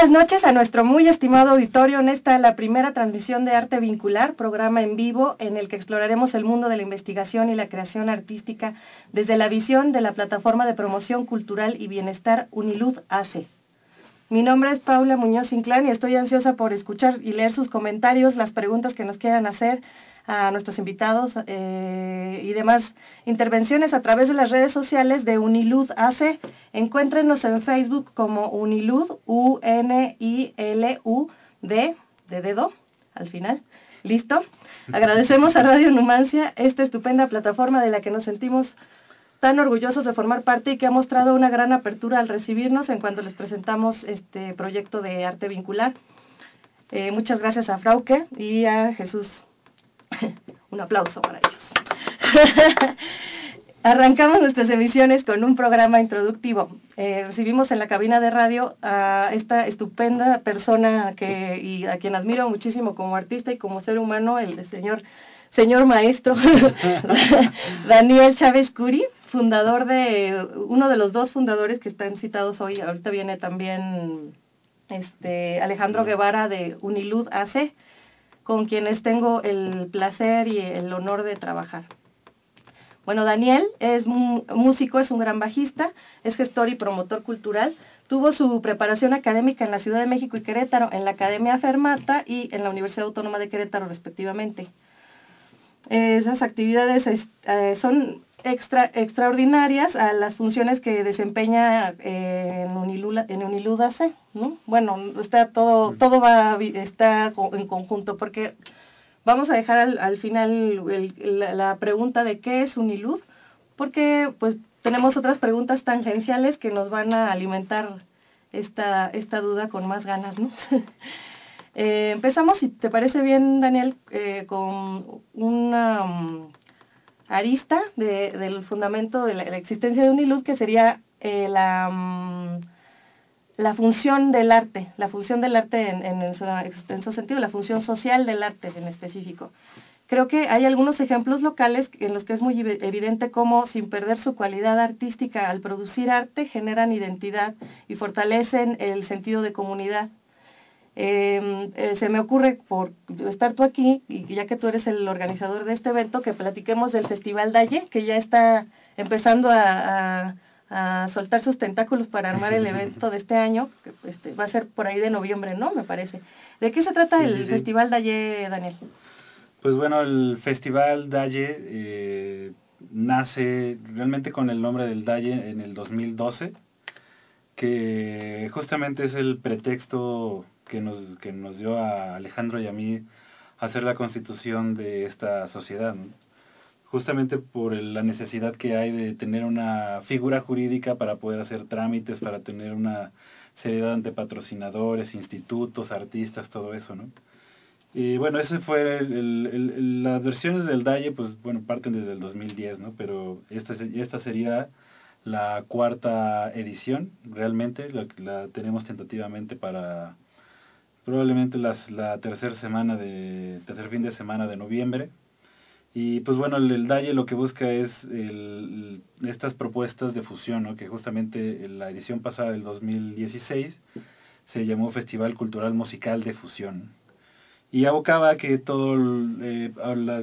buenas noches a nuestro muy estimado auditorio en esta la primera transmisión de Arte Vincular, programa en vivo en el que exploraremos el mundo de la investigación y la creación artística desde la visión de la plataforma de promoción cultural y bienestar Unilud ACE. Mi nombre es Paula Muñoz Inclán y estoy ansiosa por escuchar y leer sus comentarios, las preguntas que nos quieran hacer a nuestros invitados eh, y demás intervenciones a través de las redes sociales de Unilud AC. Encuéntrenos en Facebook como Unilud, U-N-I-L-U-D, de dedo, al final. ¿Listo? Agradecemos a Radio Numancia esta estupenda plataforma de la que nos sentimos tan orgullosos de formar parte y que ha mostrado una gran apertura al recibirnos en cuanto les presentamos este proyecto de arte vincular. Eh, muchas gracias a Frauke y a Jesús un aplauso para ellos. Arrancamos nuestras emisiones con un programa introductivo. Eh, recibimos en la cabina de radio a esta estupenda persona que, y a quien admiro muchísimo como artista y como ser humano, el señor, señor maestro Daniel Chávez Curi, fundador de, uno de los dos fundadores que están citados hoy. Ahorita viene también este Alejandro Guevara de Unilud AC con quienes tengo el placer y el honor de trabajar. Bueno, Daniel es músico, es un gran bajista, es gestor y promotor cultural. Tuvo su preparación académica en la Ciudad de México y Querétaro, en la Academia Fermata y en la Universidad Autónoma de Querétaro, respectivamente. Esas actividades eh, son extra, extraordinarias a las funciones que desempeña eh, en, Unilula, en Uniludace, ¿no? Bueno, está todo, todo va, está en conjunto, porque vamos a dejar al, al final la, pregunta de qué es Unilud, porque pues tenemos otras preguntas tangenciales que nos van a alimentar esta, esta duda con más ganas, ¿no? eh, empezamos, si te parece bien, Daniel, eh, con una arista de, del fundamento de la, existencia de Unilud, que sería eh, la, mm, la función del arte, la función del arte en, su, en, su, sentido, la función social del arte en específico. Creo que hay algunos ejemplos locales en los que es muy evidente cómo, sin perder su cualidad artística, al producir arte generan identidad y fortalecen el sentido de comunidad. Em, eh, se me ocurre, por estar tú aquí, y ya que tú eres el organizador de este evento, que platiquemos del Festival Dalle, que ya está empezando a, a, soltar sus tentáculos para armar el evento de este año, que este, va a ser por ahí de noviembre, ¿no? Me parece. ¿De qué se trata el Festival Dalle, Daniel? Pues bueno, el Festival Dalle eh, nace realmente con el nombre del Dalle en el 2012, que justamente es el pretexto que nos, que nos dio a Alejandro y a mí hacer la constitución de esta sociedad. Justamente por la necesidad que hay de tener una figura jurídica para poder hacer trámites, para tener una seriedad ante patrocinadores, institutos, artistas, todo eso, ¿no? Y bueno, ese fue el, las versiones del DAIE, pues bueno, parten desde el 2010, ¿no? Pero esta, esta sería la cuarta edición, realmente, la, la tenemos tentativamente para probablemente la tercera semana de tercer fin de semana de noviembre y pues bueno el, el DAIE lo que busca es estas propuestas de fusión ¿no? que justamente en la edición pasada del 2016 se llamó Festival Cultural Musical de Fusión y abocaba que todo eh,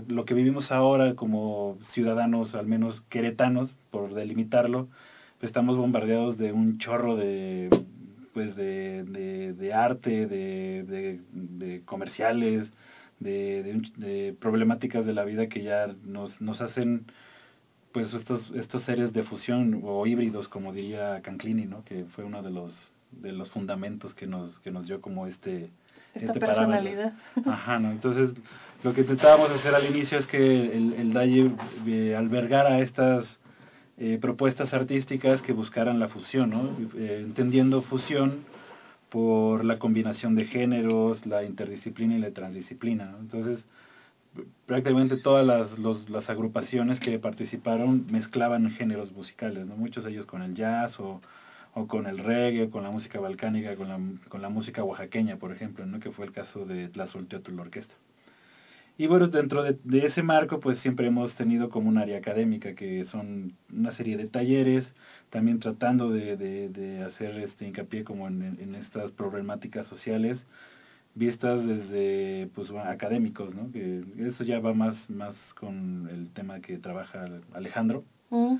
lo que vivimos ahora como ciudadanos al menos queretanos por delimitarlo pues estamos bombardeados de un chorro de pues de, de, arte, de, de, comerciales, de, de, problemáticas de la vida que ya nos, nos hacen pues estos, estos seres de fusión o híbridos, como diría Canclini, ¿no? que fue uno de los, de los fundamentos que nos, que nos dio como este, Esta este personalidad. Ajá, ¿no? Entonces, lo que intentábamos hacer al inicio es que el, el DAI eh, albergara estas eh, propuestas artísticas que buscaran la fusión, ¿no? Eh, entendiendo fusión por la combinación de géneros, la interdisciplina y la transdisciplina. ¿no? Entonces, prácticamente todas las, los, las agrupaciones que participaron mezclaban géneros musicales, ¿no? muchos de ellos con el jazz o, o con el reggae, con la música balcánica, con la, con la música oaxaqueña, por ejemplo, ¿no? que fue el caso de la Teatro Orquesta. Y bueno, dentro de, ese marco, pues siempre hemos tenido como un área académica, que son una serie de talleres, también tratando de, de, hacer este hincapié como en, en, estas problemáticas sociales, vistas desde pues académicos, ¿no? Que eso ya va más, más con el tema que trabaja Alejandro. Mm.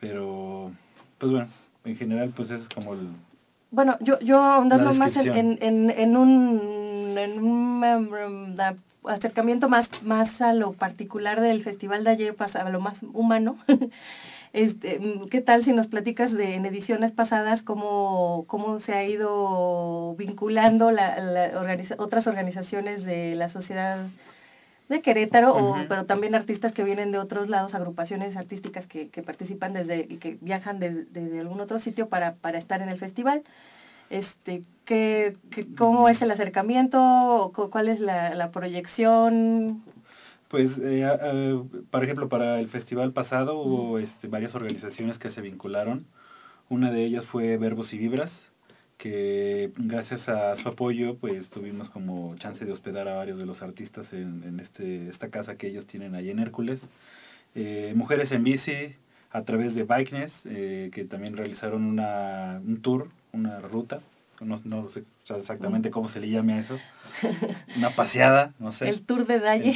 Pero, pues bueno, en general, pues eso es como el... Bueno, yo, yo ahondando más en, en, en, un, en un acercamiento más, más a lo particular del Festival de ayer, a lo más humano, este, ¿qué tal si nos platicas de en ediciones pasadas cómo, cómo se ha ido vinculando la, la otras organizaciones de la sociedad de Querétaro, o, pero también artistas que vienen de otros lados, agrupaciones artísticas que, que participan desde y que viajan desde de algún otro sitio para, para estar en el festival este, ¿qué, ¿cómo es el acercamiento? ¿Cuál es la, la proyección? Pues, eh, por ejemplo, para el festival pasado hubo este, varias organizaciones que se vincularon. Una de ellas fue Verbos y Vibras, que gracias a su apoyo, pues tuvimos como chance de hospedar a varios de los artistas en, en este, esta casa que ellos tienen ahí en Hércules. Eh, Mujeres en Bici, a través de Bikeness, eh, que también realizaron una, un tour una ruta, no, no sé exactamente cómo se le llame a eso, una paseada, no sé. El tour de Dalle.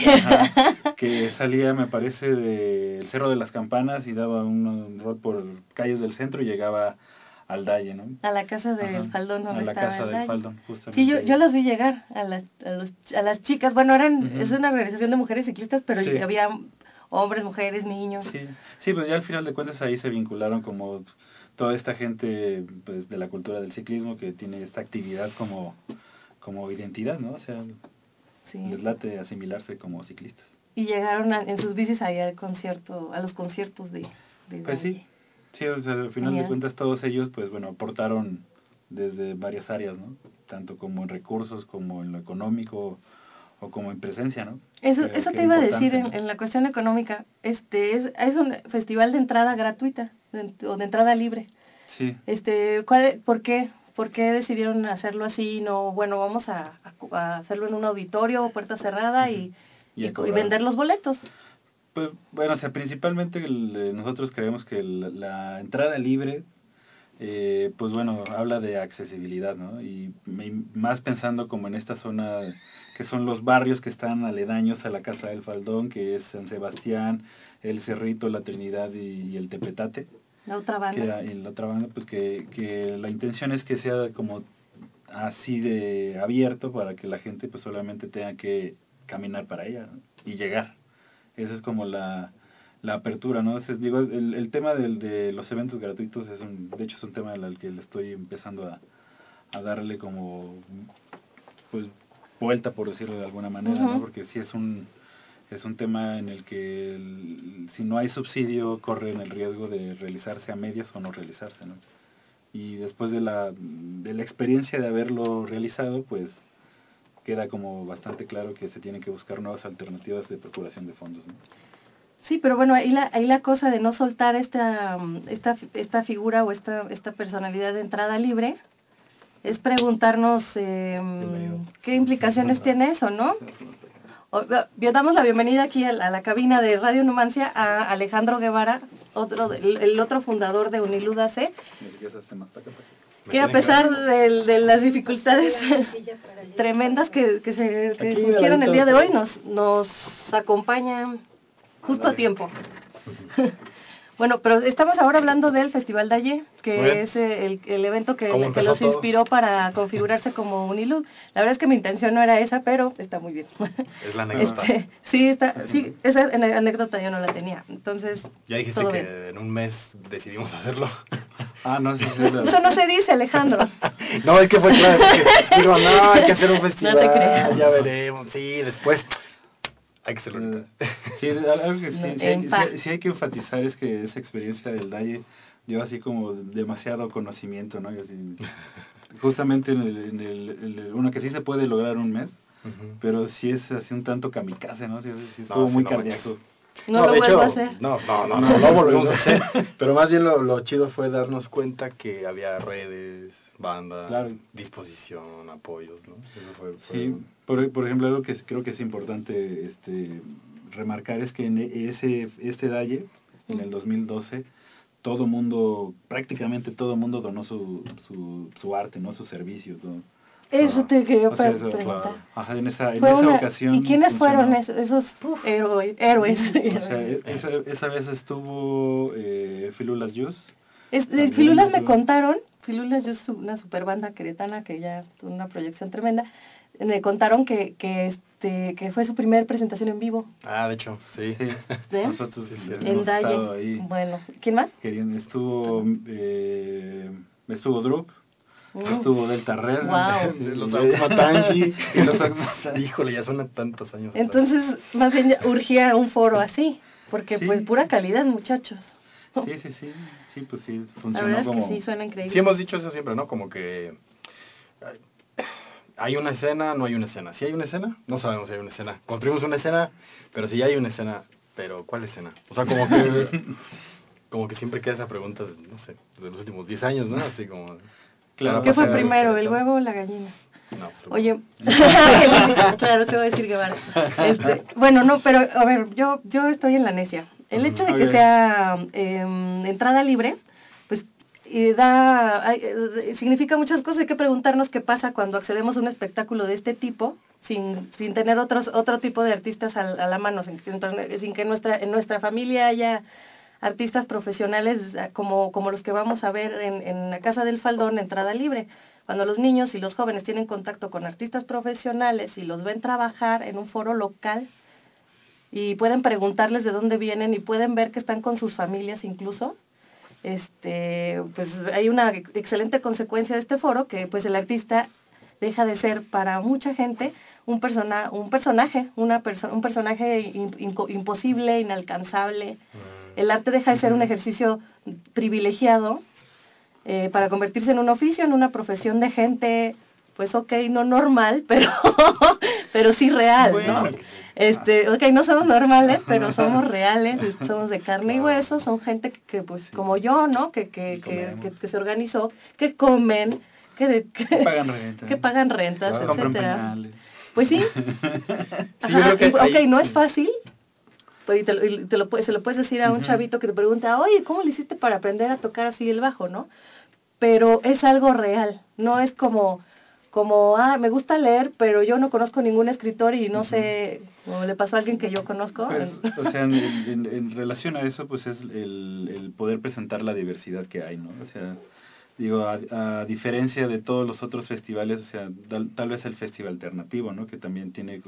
que salía, me parece, del Cerro de las Campanas y daba un, rol por calles del centro y llegaba al Dalle, ¿no? A la casa del Faldón, A la casa del Faldón, justamente. Sí, yo, yo los vi llegar a las, a, los, a las chicas, bueno, eran, es una organización de mujeres ciclistas, pero había hombres, mujeres, niños. Sí. sí, pues ya al final de cuentas ahí se vincularon como toda esta gente pues, de la cultura del ciclismo que tiene esta actividad como, como identidad, ¿no? O sea, les late asimilarse como ciclistas. Y llegaron en sus bicis ahí al concierto, a los conciertos de... pues sí, sí, o sea, al final de cuentas todos ellos, pues bueno, aportaron desde varias áreas, ¿no? Tanto como en recursos, como en lo económico, o como en presencia, ¿no? Eso, eso te iba a decir en, en, la cuestión económica. Este es, es un festival de entrada gratuita o de entrada libre. Sí. Este, ¿cuál, ¿Por qué? ¿Por qué decidieron hacerlo así? No, bueno, vamos a, a hacerlo en un auditorio, puerta cerrada y, y, vender los boletos. Pues bueno, o sea, principalmente nosotros creemos que la, entrada libre, eh, pues bueno, habla de accesibilidad, ¿no? Y más pensando como en esta zona que son los barrios que están aledaños a la Casa del Faldón, que es San Sebastián, el Cerrito, la Trinidad y el Tepetate. La otra banda. Que la otra banda, pues que, que la intención es que sea como así de abierto para que la gente pues solamente tenga que caminar para ella y llegar. Esa es como la, la apertura, ¿no? digo, el, el tema del, de los eventos gratuitos es un, de hecho es un tema al que le estoy empezando a, a darle como pues vuelta por decirlo de alguna manera, ¿no? Porque si es un es un tema en el que si no hay subsidio corren el riesgo de realizarse a medias o no realizarse, ¿no? Y después de la, de la experiencia de haberlo realizado, pues queda como bastante claro que se tienen que buscar nuevas alternativas de procuración de fondos, ¿no? Sí, pero bueno, ahí la, ahí la cosa de no soltar esta, esta, esta figura o esta, esta personalidad de entrada libre es preguntarnos eh, qué implicaciones tiene eso, ¿no? Damos la bienvenida aquí a la, cabina de Radio Numancia a Alejandro Guevara, otro el, otro fundador de Uniluda C, que a pesar de, las dificultades tremendas que, que se que surgieron el día de hoy, nos, nos acompaña justo a tiempo. Bueno, pero estamos ahora hablando del Festival Dalle, que Muy bien. es eh, el, el evento que, ¿Cómo que los todo? inspiró para configurarse como Unilud. La verdad es que mi intención no era esa, pero está muy bien. Es la anécdota. Este, sí, está, sí, esa anécdota yo no la tenía. Entonces, Ya dijiste todo que bien. en un mes decidimos hacerlo. Ah, no, sí, sí. Eso no se dice, Alejandro. No, es que fue claro, porque digo, no, hay que hacer un festival, creas. ya veremos, sí, después hay que hacerlo ahorita. Sí, algo que sí, No, sí hay, en paz. sí- sí hay que enfatizar es que esa experiencia del Dalle lleva así como demasiado conocimiento, ¿no? Y así, justamente en el, en el, en el- uno que sí se puede lograr un mes, pero sí es así un tanto kamikaze, ¿no? Sí, sí No, estuvo sí, muy no cardíaco. No, lo de hecho, a hacer. No, no, no, no, no volvemos a hacer. Pero más bien lo, lo chido fue darnos cuenta que había redes, banda, Claro. disposición, apoyos, ¿no? Eso fue, fue- Sí, por, por ejemplo, algo que creo que es importante este, remarcar es que en ese este Dalle, en el 2012, todo mundo, prácticamente todo mundo donó su, su, su arte, ¿no? Sus servicios, ¿no? Eso te quería O sea, pre- eso, preguntar. claro. Ajá, en esa, en esa una- ocasión. ¿Y quiénes funcionó. fueron esos, esos héroes? héroes? O sea, e- esa, esa vez estuvo eh, Filulas Yus. Es- Filulas me contaron, Filulas es una super banda queretana que ya tuvo una proyección tremenda, me contaron que, que, este, que fue su primer presentación en vivo Ah, de hecho, sí. Sí, ¿Eh? nosotros Sí, sí, hemos estado ahí. Bueno, ¿quién más? estuvo, eh, estuvo Drup, Mm. estuvo Delta Red. De los Automatangi. y los. Híjole, ya son tantos años. Entonces, más bien urgía un foro así, porque Sí. pues pura calidad, muchachos. Sí, sí, sí, sí, pues sí, La funcionó verdad es como... que sí, suena increíble. Sí hemos dicho eso siempre, ¿no? Como que ay, hay una escena, no hay una escena. Si hay una escena, no sabemos si hay una escena. Construimos una escena, pero si ya hay una escena, pero ¿cuál escena? O sea, como que como que siempre queda esa pregunta, de, no sé, de los últimos 10 años, ¿no? Así como Claro, ¿Qué fue primero, el huevo o la gallina? No, pues, Oye, claro, te voy a decir Guevara. Este, bueno, no, pero a ver, yo yo estoy en la necia. El hecho de que sea em, entrada libre, pues y da hay- eh, significa muchas cosas. Hay que preguntarnos qué pasa cuando accedemos a un espectáculo de este tipo sin, sin tener otros otro tipo de artistas al- a, la mano, sin, que- sin que nuestra en nuestra familia haya artistas profesionales eh, como, como los que vamos a ver en, en la Casa del Faldón, entrada libre. Cuando los niños y los jóvenes tienen contacto con artistas profesionales y los ven trabajar en un foro local y pueden preguntarles de dónde vienen y pueden ver que están con sus familias incluso, este, pues hay una ex- excelente consecuencia de este foro que pues el artista deja de ser para mucha gente un persona un personaje, una perso- un personaje in- imposible, inalcanzable. El arte deja de ser un ejercicio privilegiado eh, para convertirse en un oficio, en una profesión de gente, pues ok, no normal, pero, pero sí real, Bueno, ¿no? Sí. Este, ok, no somos normales, pero somos reales, somos de carne y hueso, son gente que, que, pues como yo, ¿no? Que, que, que, que, que se organizó, que comen, que, de- que, pagan renta. que pagan rentas, Claro. Etcétera. Pues sí, Sí, Ajá, y, ok, ahí- no es fácil. Pues, y te, lo- y te lo, puedes- se lo puedes decir a un chavito que te pregunta, oye, ¿cómo le hiciste para aprender a tocar así el bajo, no? Pero es algo real, no es como, como, ah, me gusta leer, pero yo no conozco ningún escritor y no sé, como le pasó a alguien que yo conozco. Pues, o sea, en, en- en relación a eso, pues es el, el poder presentar la diversidad que hay, ¿no? O sea, digo, a, a diferencia de todos los otros festivales, o sea, tal, tal vez el festival alternativo, ¿no? Que también tiene,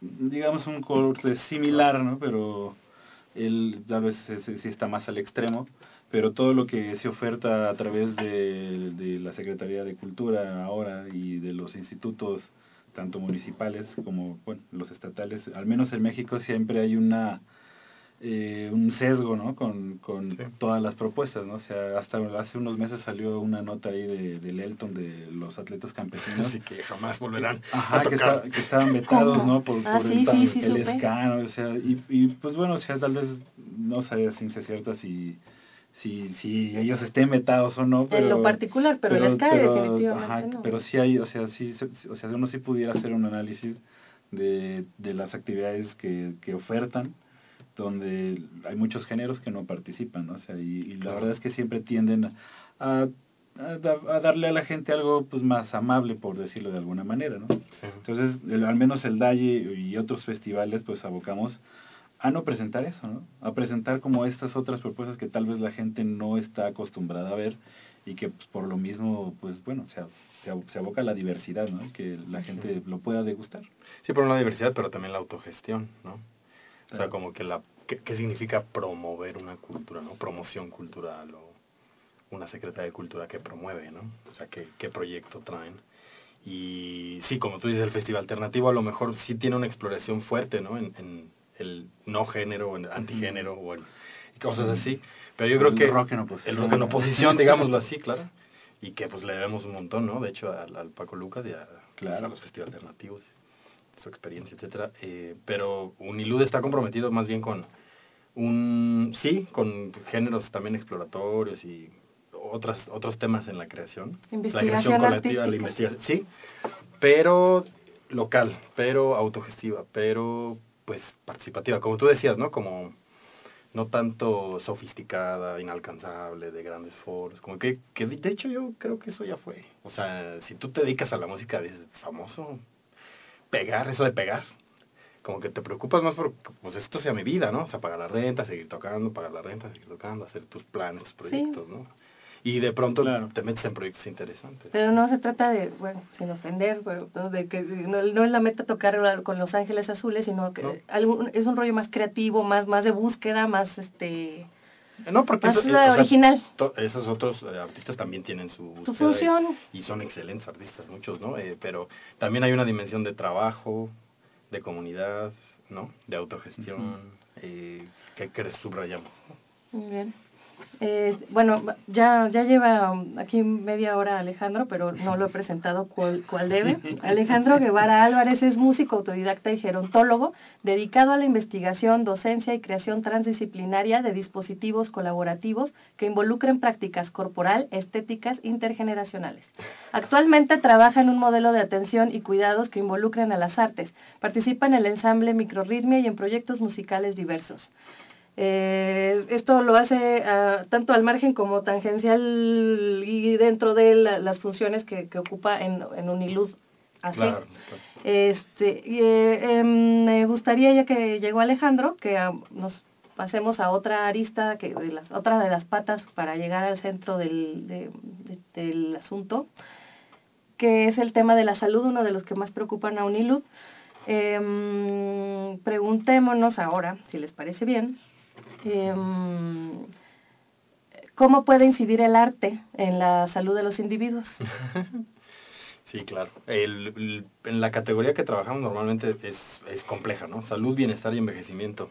digamos, un corte similar, ¿no? Pero él tal vez sí está más al extremo, pero todo lo que se oferta a través de, de la Secretaría de Cultura ahora y de los institutos, tanto municipales como bueno, los estatales, al menos en México siempre hay una eh, un sesgo ¿no? con, con Sí. todas las propuestas. ¿no? O sea, hasta hace unos meses salió una nota ahí de, del Elton de los atletas campesinos. Así que jamás volverán Ajá, a que, tocar. está- que estaban vetados, ¿Cómo? ¿no? Por, Ah, por sí, el, sí, sí, el supe. ska, ¿no? O sea, y, y pues bueno, o sea, tal vez no sabía ciencia cierta si, si, si ellos estén vetados o no, pero... en lo particular, pero, en el SCAE definitivamente ajá, no. Pero sí hay, o sea, sí, se- o sea, uno sí pudiera hacer un análisis de, de las actividades que, que ofertan, donde hay muchos géneros que no participan, ¿no? O sea, y, y la Claro. verdad es que siempre tienden a, a, da- a darle a la gente algo pues más amable, por decirlo de alguna manera, ¿no? Sí. Entonces, el- al menos el Dalle y otros festivales, pues abocamos a no presentar eso, ¿no? A presentar como estas otras propuestas que tal vez la gente no está acostumbrada a ver y que pues, por lo mismo, pues bueno, se, se, aboca a la diversidad, ¿no? Que la gente lo pueda degustar. Sí, por una diversidad, pero también la autogestión, ¿no? O sea, como que la... ¿qué, significa promover una cultura, no? Promoción cultural o una secretaria de cultura que promueve, ¿no? O sea, ¿qué, qué proyecto traen? Y sí, como tú dices, el festival alternativo a lo mejor sí tiene una exploración fuerte, ¿no? En, en el no género, en el antigénero o en cosas así. Pero yo creo que... El rock en oposición. El rock en oposición, digámoslo así, claro. Y que pues le debemos un montón, ¿no? De hecho, al, Paco Lucas y a, pues, los festivales alternativos, su experiencia, etcétera. Eh, pero Unilud está comprometido más bien con un... Sí, con géneros también exploratorios y otras, otros temas en la creación. La creación colectiva, la investigación. Sí, pero local, pero autogestiva, pero pues participativa, como tú decías, ¿no? Como no tanto sofisticada, inalcanzable, de grandes foros, como que, que de hecho yo creo que eso ya fue. O sea, si tú te dedicas a la música, dices, famoso, pegar, eso de pegar, como que te preocupas más por, pues esto sea mi vida, ¿no? O sea, pagar la renta, seguir tocando, pagar la renta, seguir tocando, hacer tus planes, tus proyectos, ¿no? Y de pronto te metes en proyectos interesantes. Pero no se trata de, bueno, sin ofender, pero de que no, no, es la meta tocar con Los Ángeles Azules, sino que es un rollo más creativo, más más de búsqueda, más este no, porque más eh, original. esos otros eh, artistas también tienen su, su función y, son excelentes artistas muchos, ¿no? Eh, pero también hay una dimensión de trabajo, de comunidad, ¿no? De autogestión que, que subrayamos. Muy bien. Eh, bueno, ya, ya lleva aquí media hora Alejandro, pero no lo he presentado cual, cual debe. Alejandro Guevara Álvarez es músico autodidacta y gerontólogo, dedicado a la investigación, docencia y creación transdisciplinaria de dispositivos colaborativos que involucren prácticas corporal, estéticas, intergeneracionales. Actualmente trabaja en un modelo de atención y cuidados que involucran a las artes. Participa en el ensamble Microrritmia y en proyectos musicales diversos. Eh, esto lo hace ah, tanto al margen como tangencial y dentro de las funciones que, ocupa en, en Unilud. Así. Este, eh, em, me gustaría, ya que llegó Alejandro, que ah, nos pasemos a otra arista, que de las, otra de las patas para llegar al centro del, del asunto, que es el tema de la salud, uno de los que más preocupan a Unilud. Em, preguntémonos ahora, si les parece bien, Em, ¿cómo puede incidir el arte en la salud de los individuos? Sí, claro. El, en la categoría que trabajamos normalmente es, es compleja, ¿no? Salud, bienestar y envejecimiento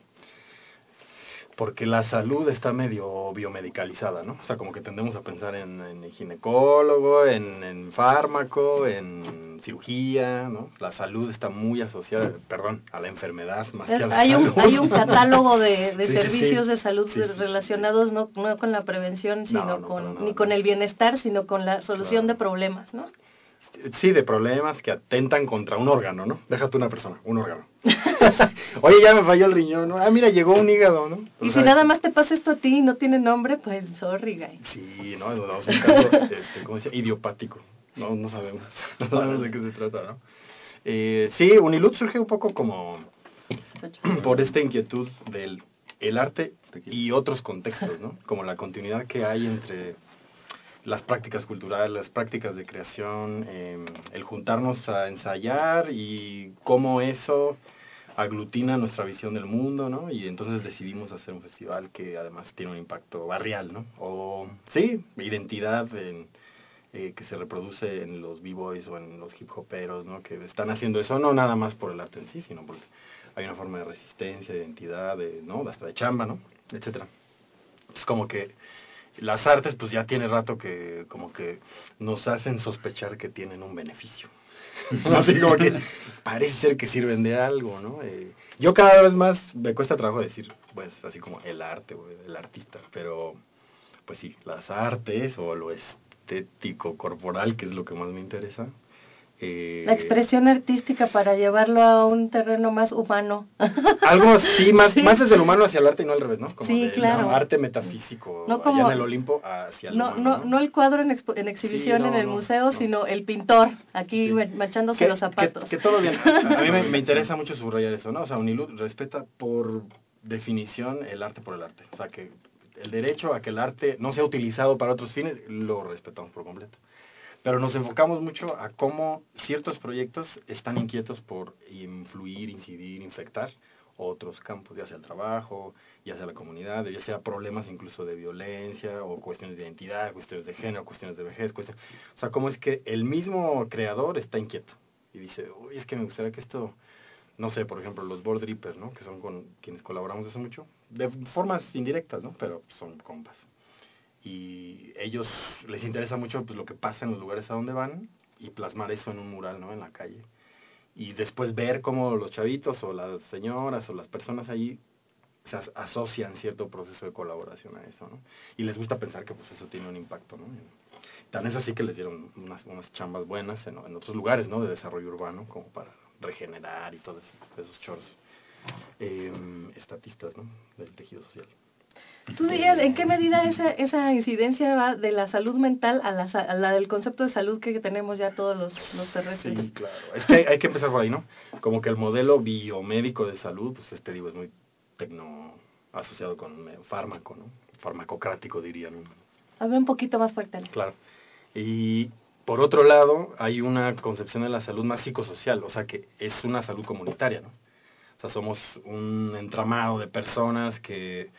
porque la salud está medio biomedicalizada, ¿no? O sea, como que tendemos a pensar en, en ginecólogo, en, en, fármaco, en cirugía, ¿no? La salud está muy asociada, perdón, a la enfermedad más que a la hay salud. Un, hay un catálogo de, de servicios de salud relacionados no, no con la prevención, sino con, ni con el bienestar, sino con la solución de problemas, ¿no? Sí, de problemas que atentan contra un órgano, ¿no? Déjate una persona, un órgano. Oye, ya me falló el riñón, ¿no? Ah, mira, llegó un hígado, ¿no? y si nada más te pasa esto a ti y no tiene nombre, pues sorry, guy. Sí, no, no, es un caso, este, ¿cómo se Idiopático. No, no sabemos. No sabemos de qué se trata, ¿no? Eh, sí, Unilud surge un poco como por esta inquietud del el arte y otros contextos, ¿no? Como la continuidad que hay entre las prácticas culturales, las prácticas de creación, em, el juntarnos a ensayar y cómo eso aglutina nuestra visión del mundo, ¿no? Y entonces decidimos hacer un festival que además tiene un impacto barrial, ¿no? O, sí, identidad eh, que se reproduce en los b-boys o en los hip hoperos, ¿no? Que están haciendo eso no nada más por el arte en sí, sino porque hay una forma de resistencia, de identidad, de, ¿no? Hasta de chamba, ¿no? Etcétera. Es como que las artes pues ya tiene rato que como que nos hacen sospechar que tienen un beneficio. Así como que parece ser que sirven de algo, ¿no? Eh, yo cada vez más me cuesta trabajo decir, pues así como el arte el artista, pero pues sí, las artes o lo estético corporal, que es lo que más me interesa, eh, la expresión artística para llevarlo a un terreno más humano. Algo sí, más, más desde el humano hacia el arte y no al revés, ¿no? Como sí, claro. arte metafísico, no allá en el Olimpo hacia el no, humano, no, no, el cuadro en, en exhibición en el museo, sino el pintor, aquí machándose los zapatos. Que, todo bien. A mí me, me, interesa mucho subrayar eso, ¿no? O sea, Unilud respeta por definición el arte por el arte. O sea, que el derecho a que el arte no sea utilizado para otros fines lo respetamos por completo. Pero nos enfocamos mucho a cómo ciertos proyectos están inquietos por influir, incidir, infectar otros campos, ya sea el trabajo, ya sea la comunidad, ya sea problemas incluso de violencia o cuestiones de identidad, cuestiones de género, cuestiones de vejez, cuestiones... o sea, cómo es que el mismo creador está inquieto y dice, uy, es que me gustaría que esto, no sé, por ejemplo, los board drippers, ¿no? Que son con quienes colaboramos hace mucho, de formas indirectas, ¿no? Pero son compas. Y ellos les interesa mucho pues, lo que pasa en los lugares a donde van y plasmar eso en un mural, ¿no? En la calle y después ver cómo los chavitos o las señoras o las personas allí se asocian cierto proceso de colaboración a eso, ¿no? Y les gusta pensar que pues eso tiene un impacto, ¿no? Tan es así que les dieron unas, unas chambas buenas en, otros lugares, ¿no? De desarrollo urbano, como para regenerar y todos esos choros eh, estatistas, ¿no? Del tejido social. ¿Tú dirías en qué medida esa, esa incidencia va de la salud mental a la, a la del concepto de salud que tenemos ya todos los, los terrestres? Sí, claro. Es que hay, que empezar por ahí, ¿no? Como que el modelo biomédico de salud, pues este digo, es muy tecno asociado con fármaco, ¿no? Farmacocrático diría, ¿no? Habla un poquito más fuerte. Claro. Y por otro lado, hay una concepción de la salud más psicosocial, o sea que es una salud comunitaria, ¿no? O sea, somos un entramado de personas que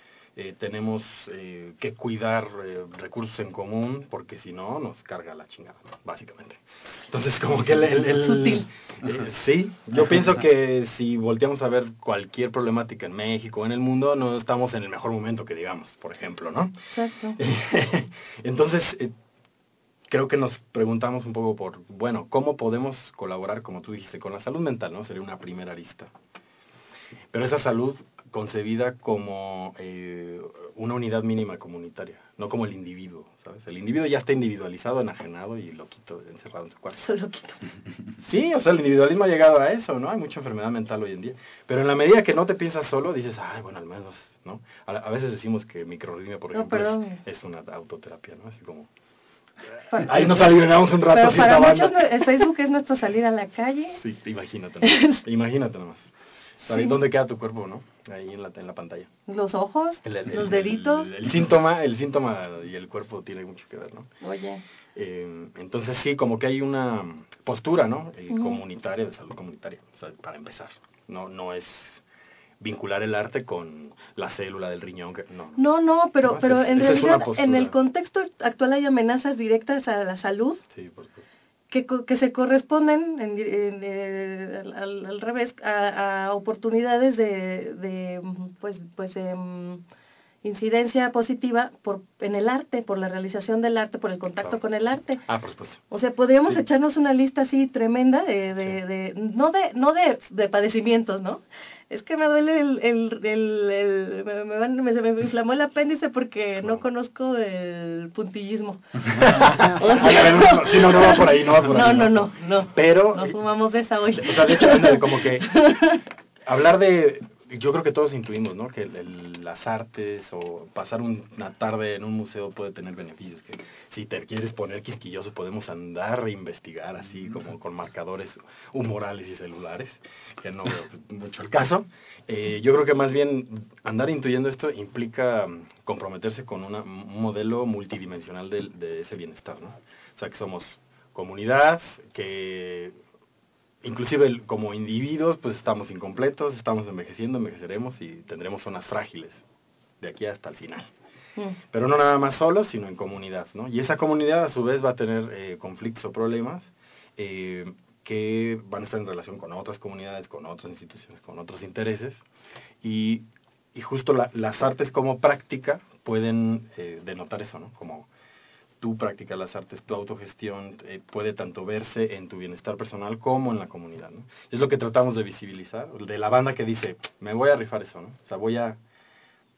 eh, tenemos eh, que cuidar eh, recursos en común porque si no nos carga la chingada, básicamente. Entonces como que el... el, sí, yo pienso que si volteamos a ver cualquier problemática en México o en el mundo, no estamos en el mejor momento que digamos, por ejemplo, ¿no? Exacto. Entonces creo que nos preguntamos un poco por, bueno, ¿cómo podemos colaborar, como tú dijiste, con la salud mental, ¿no? Sería una primera arista. Pero esa salud concebida como eh, una unidad mínima comunitaria, no como el individuo, ¿sabes? El individuo ya está individualizado, enajenado y loquito, encerrado en su cuarto. loquito. Sí, o sea, el individualismo ha llegado a eso, ¿no? Hay mucha enfermedad mental hoy en día. Pero en la medida que no te piensas solo, dices, ay, bueno, al menos, ¿no? A, veces decimos que microritmia, por ejemplo, es, una autoterapia, ¿no? Así como... Ahí nos aliviamos un rato. Pero para muchos el Facebook es nuestro salir a la calle. Sí, imagínate, imagínate nomás. ¿Dónde queda tu cuerpo, no? Ahí en la, en la pantalla. Los ojos, los deditos. El, síntoma, el síntoma y el cuerpo tiene mucho que ver, ¿no? Oye. Eh, entonces sí, como que hay una postura, ¿no? Eh, comunitaria, de salud comunitaria, o sea, para empezar. No, no es vincular el arte con la célula del riñón. Que, no, no, no, pero, pero en realidad en el contexto actual hay amenazas directas a la salud. Sí, por supuesto que, que se corresponden en, eh, al, revés a, oportunidades de, de pues pues mm, incidencia positiva por en el arte por la realización del arte por el contacto con el arte. Ah por supuesto. O sea podríamos echarnos una lista así tremenda de, de, de no de no de, de padecimientos no es que me duele el, el, el, me, me, se me inflamó el apéndice porque no conozco el puntillismo. no, no, va por ahí, no va por ahí. No, no, no, Pero... No fumamos de esa hoy. O sea, de hecho, como que hablar de yo creo que todos intuimos, ¿no? Que las artes o pasar una tarde en un museo puede tener beneficios. Que si te quieres poner quisquilloso, podemos andar e investigar así, como con marcadores humorales y celulares, que no veo mucho el caso. Eh, yo creo que más bien andar intuyendo esto implica comprometerse con una, un modelo multidimensional de, de ese bienestar, ¿no? O sea, que somos comunidad, que inclusive como individuos, pues estamos incompletos, estamos envejeciendo, envejeceremos y tendremos zonas frágiles de aquí hasta el final. Mm. Pero no nada más solos, sino en comunidad, ¿no? Y esa comunidad a su vez va a tener eh, conflictos o problemas eh, que van a estar en relación con otras comunidades, con otras instituciones, con otros intereses. Y, y justo las artes como práctica pueden eh, denotar eso, ¿no? Como tú practicas las artes, tu autogestión eh, puede tanto verse en tu bienestar personal como en la comunidad. Es lo que tratamos de visibilizar, de la banda que dice, me voy a rifar eso, ¿no? O sea, voy a,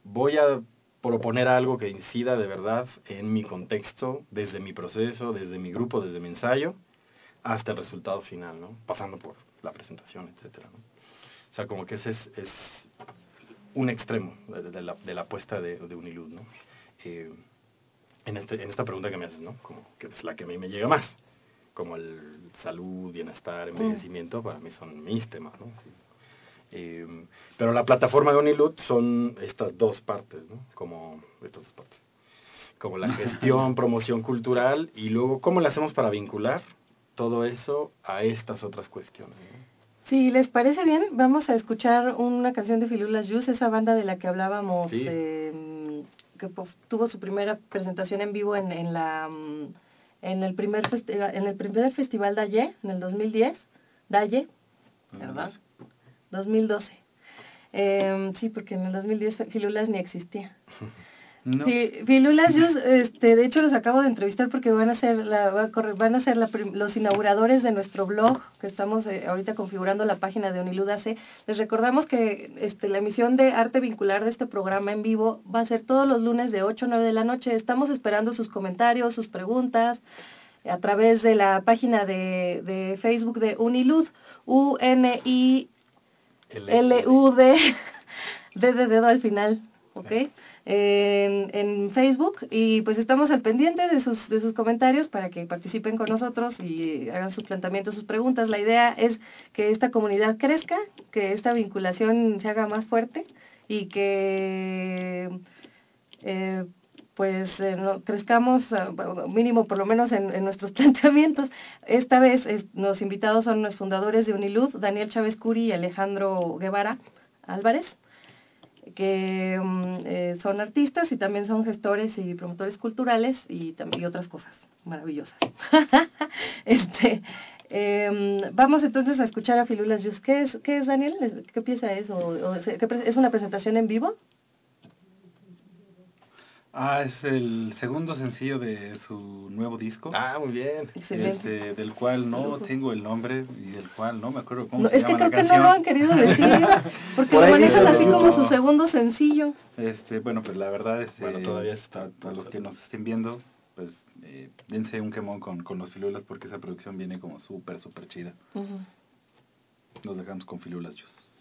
voy a proponer algo que incida de verdad en mi contexto, desde mi proceso, desde mi grupo, desde mi ensayo, hasta el resultado final, ¿no? Pasando por la presentación, etcétera. O sea, como que ese es, un extremo de, la, de apuesta de, de Unilud, ¿no? Eh, en, este, en esta pregunta que me haces, ¿no? Como que es la que a mí me llega más. Como el salud, bienestar, mm. envejecimiento, para mí son mis temas, ¿no? Eh, pero la plataforma de Unilud son estas dos partes, ¿no? Como estas dos partes. Como la gestión, promoción cultural y luego cómo le hacemos para vincular todo eso a estas otras cuestiones. ¿no? Si les parece bien, vamos a escuchar una canción de Filulas Yus, esa banda de la que hablábamos, Sí. eh, que tuvo su primera presentación en vivo en, en la mm, en el primer festi- en el primer festival Dalle en el 2010, Dalle, ¿verdad? 2012. Eh, sí, porque en el 2010 Filulas ni existía. Sí, Filulas Yus, este, de hecho los acabo de entrevistar porque van a ser la, van a ser la los inauguradores de nuestro blog que estamos eh, ahorita configurando la página de Unilud AC. Les recordamos que este, la emisión de arte vincular de este programa en vivo va a ser todos los lunes de 8 a 9 de la noche. Estamos esperando sus comentarios, sus preguntas a través de la página de, de Facebook de Unilud, U-N-I L-U-D, D de dedo al final, ¿ok? En, en Facebook y pues estamos al pendiente de sus, de sus comentarios para que participen con nosotros y hagan sus planteamientos, sus preguntas. La idea es que esta comunidad crezca, que esta vinculación se haga más fuerte y que eh, pues eh, no- crezcamos ah, mínimo por lo menos en, en nuestros planteamientos. Esta vez es- los invitados son los fundadores de Unilud, Daniel Chávez Curi y Alejandro Guevara Álvarez, que mm, eh, son artistas y también son gestores y promotores culturales y, y otras cosas maravillosas. este, em, vamos entonces a escuchar a Filulas Yus. ¿Qué es, qué es Daniel? ¿Qué pieza es? ¿O, o ¿Es una presentación en vivo? Ah, es el segundo sencillo de su nuevo disco. Ah, muy bien. Este, del cual no tengo el nombre y del cual no me acuerdo cómo No, se es que llama creo la que no lo han querido decir, porque Por lo manejan así como su segundo sencillo. Este, bueno, pues la verdad es Bueno, eh, todavía está- a, a los que nos estén viendo, pues eh, dense un quemón con, con los filulas porque esa producción viene como súper, súper chida. Nos dejamos con filulas Juice.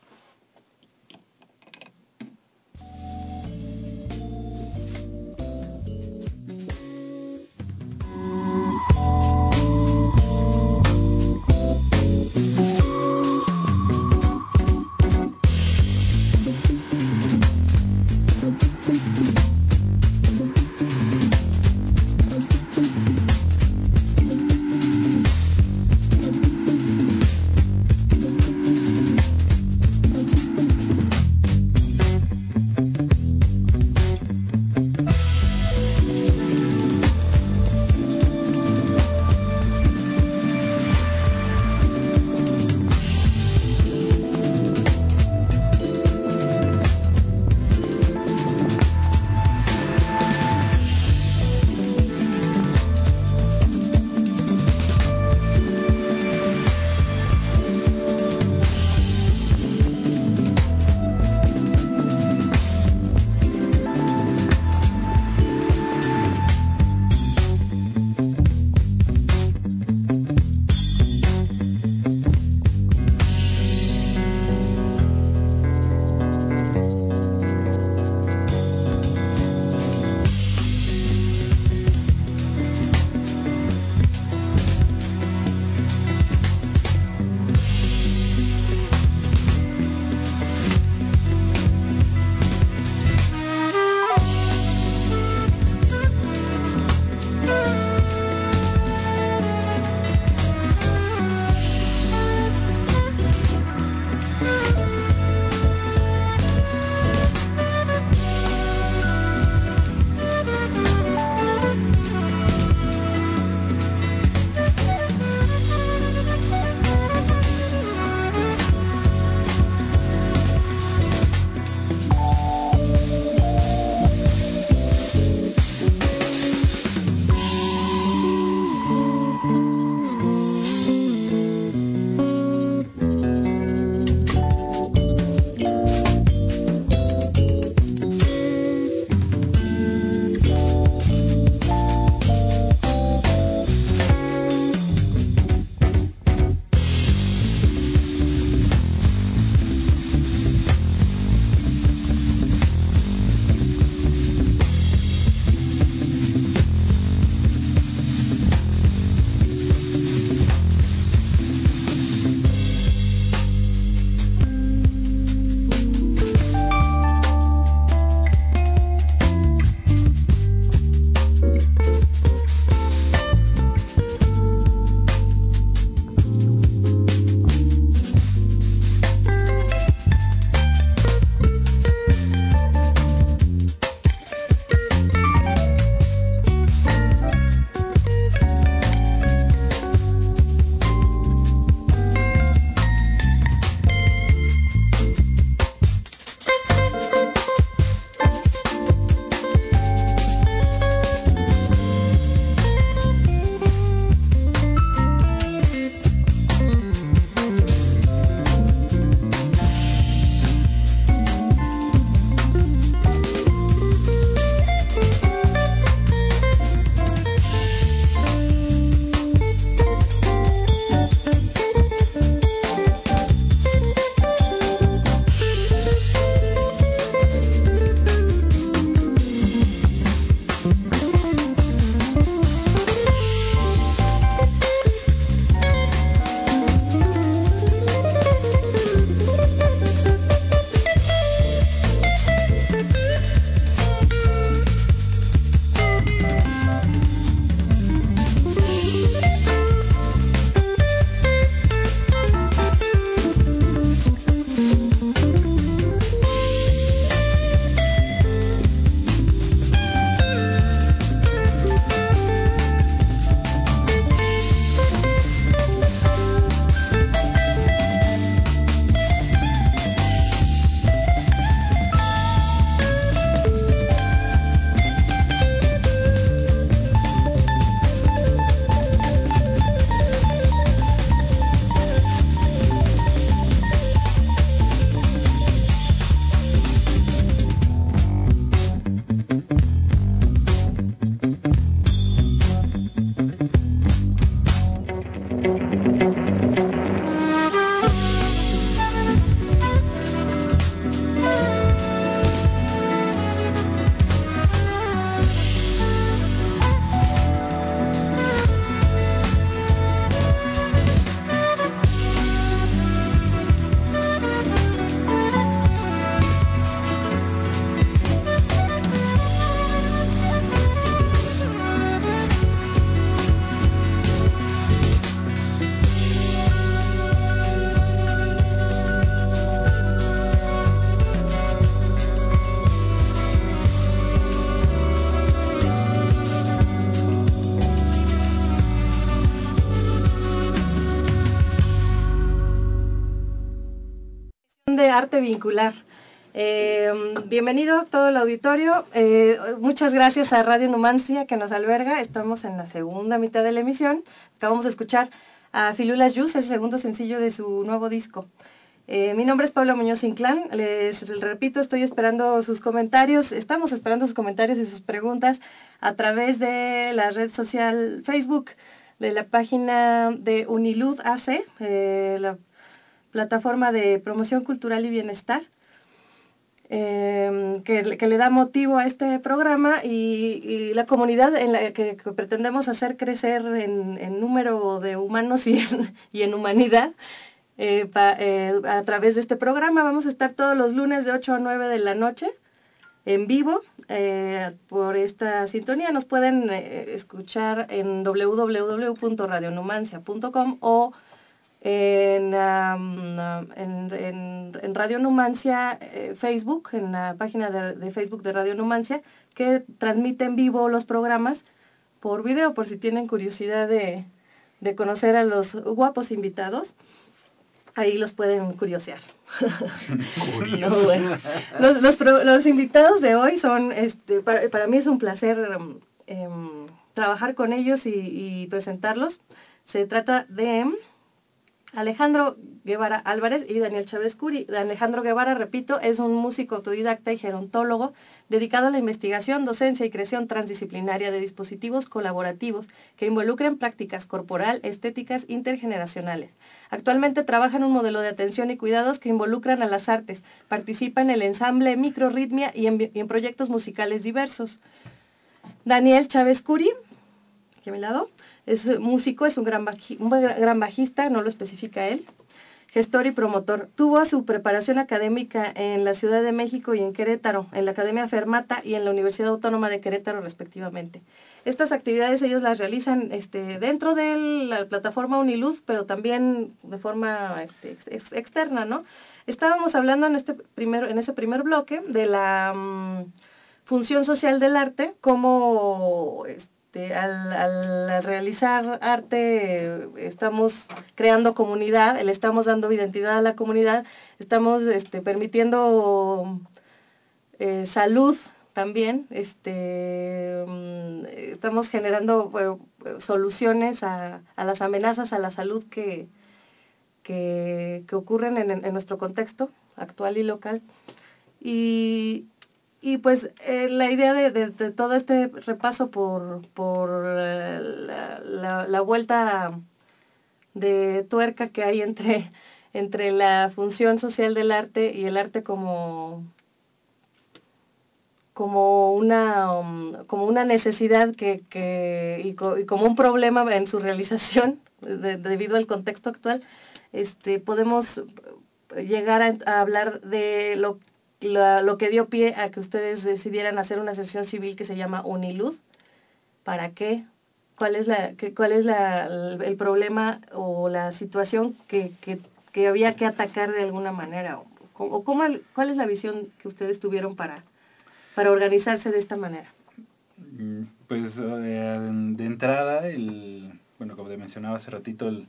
Vincular. Eh, bienvenido todo el auditorio. Eh, muchas gracias a Radio Numancia que nos alberga. Estamos en la segunda mitad de la emisión. Acabamos de escuchar a Filulas Yus, el segundo sencillo de su nuevo disco. Eh, mi nombre es Pablo Muñoz Inclán. Les repito, estoy esperando sus comentarios. Estamos esperando sus comentarios y sus preguntas a través de la red social Facebook, de la página de Unilud AC, la plataforma de promoción cultural y bienestar. Eh, que, le da motivo a este programa y, la comunidad en la que, pretendemos hacer crecer en, número de humanos y y en humanidad eh, eh, a través de este programa. Vamos a estar todos los lunes de 8 a 9 de la noche en vivo eh, por esta sintonía. Nos pueden escuchar en www.radionumancia.com o en, en, Radio Numancia Facebook, en la página de, Facebook de Radio Numancia, que transmite en vivo los programas por video, por si tienen curiosidad de, de conocer a los guapos invitados ahí los pueden curiosear. los, los, los, invitados de hoy son, este, para, para mí es un placer eh, trabajar con ellos y, y, presentarlos. Se trata de Alejandro Guevara Álvarez y Daniel Chávez Curi. Alejandro Guevara, repito, es un músico autodidacta y gerontólogo dedicado a la investigación, docencia y creación transdisciplinaria de dispositivos colaborativos que involucren prácticas corporal, estéticas intergeneracionales. Actualmente trabaja en un modelo de atención y cuidados que involucran a las artes, participa en el ensamble Microritmia y en, y en proyectos musicales diversos. Daniel Chávez Curi, aquí a mi lado, es músico, es un gran, un gran bajista, no lo especifica él, gestor y promotor. Tuvo su preparación académica en la Ciudad de México y en Querétaro, en la Academia Fermata y en la Universidad Autónoma de Querétaro, respectivamente. Estas actividades ellos las realizan este, dentro de la plataforma Uniluz, pero también de forma este, externa, ¿no? Estábamos hablando en, este primer, en ese primer bloque de la mm, función social del arte, como al, realizar arte estamos creando comunidad, le estamos dando identidad a la comunidad, estamos este, permitiendo eh, salud también, este, mm, estamos generando eh, soluciones a, las amenazas a la salud que, que, ocurren en, en, nuestro contexto actual y local. Y, y pues eh, la idea de, de, todo este repaso por, por eh, la, la, vuelta de tuerca que hay entre, entre la función social del arte y el arte como, como una um, como una necesidad que, que y, como un problema en su realización debido al contexto actual este podemos llegar a, a hablar de lo lo que dio pie a que ustedes decidieran hacer una asociación civil que se llama Unilud. ¿Para qué? ¿Cuál es, la, cuál es la, el problema o la situación que, que, que había que atacar de alguna manera? ¿O, cómo, cuál es la visión que ustedes tuvieron para, para organizarse de esta manera? Mm, pues eh, de entrada, el, bueno, como te mencionaba hace ratito, el,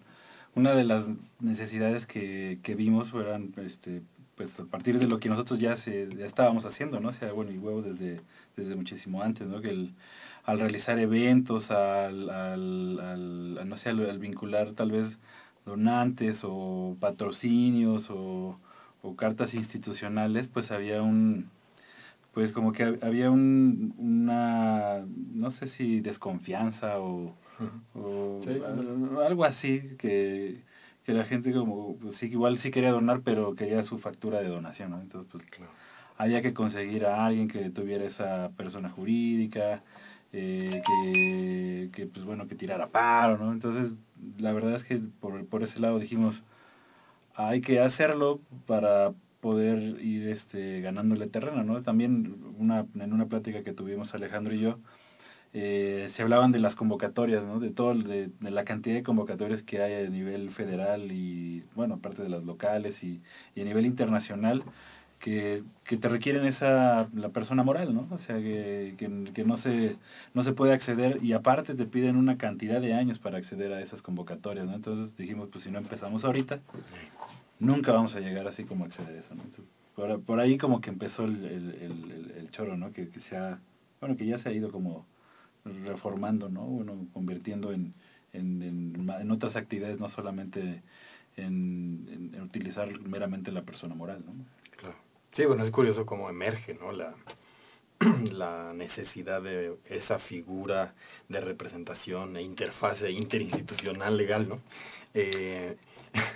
una de las necesidades que, que vimos fueran este, pues a partir de lo que nosotros ya, se, ya estábamos haciendo, ¿no? O sea, bueno, y huevo desde, desde muchísimo antes, ¿no? Que el, al realizar eventos, al, al, no sé, al, vincular tal vez donantes o patrocinios o, o cartas institucionales, pues había un, pues como que había un, una, no sé si desconfianza o, o algo así que que la gente como, pues sí, igual sí quería donar, pero quería su factura de donación, ¿no? Entonces, pues había que conseguir a alguien que tuviera esa persona jurídica, eh, que, que, pues bueno, que tirara paro, ¿no? Entonces, la verdad es que por, por ese lado dijimos, hay que hacerlo para poder ir este ganándole terreno, ¿no? También una, en una plática que tuvimos Alejandro y yo, eh, se hablaban de las convocatorias, ¿no? de todo, de, la cantidad de convocatorias que hay a nivel federal y, bueno, aparte de las locales y, a nivel internacional, que, que, te requieren esa, la persona moral, ¿no? O sea, que, que, no, se, no se puede acceder y aparte te piden una cantidad de años para acceder a esas convocatorias, ¿no? Entonces dijimos, pues si no empezamos ahorita, nunca vamos a llegar así como a acceder a eso, ¿no? por, ahí como que empezó el, el, el, choro, ¿no? Que, que se ha, bueno, que ya se ha ido como reformando, ¿no? Bueno, convirtiendo en, en, en, otras actividades, no solamente en, utilizar meramente la persona moral, ¿no? Claro. Sí, bueno, es curioso cómo emerge, ¿no? La, la necesidad de esa figura de representación e interfase interinstitucional legal, ¿no? Eh,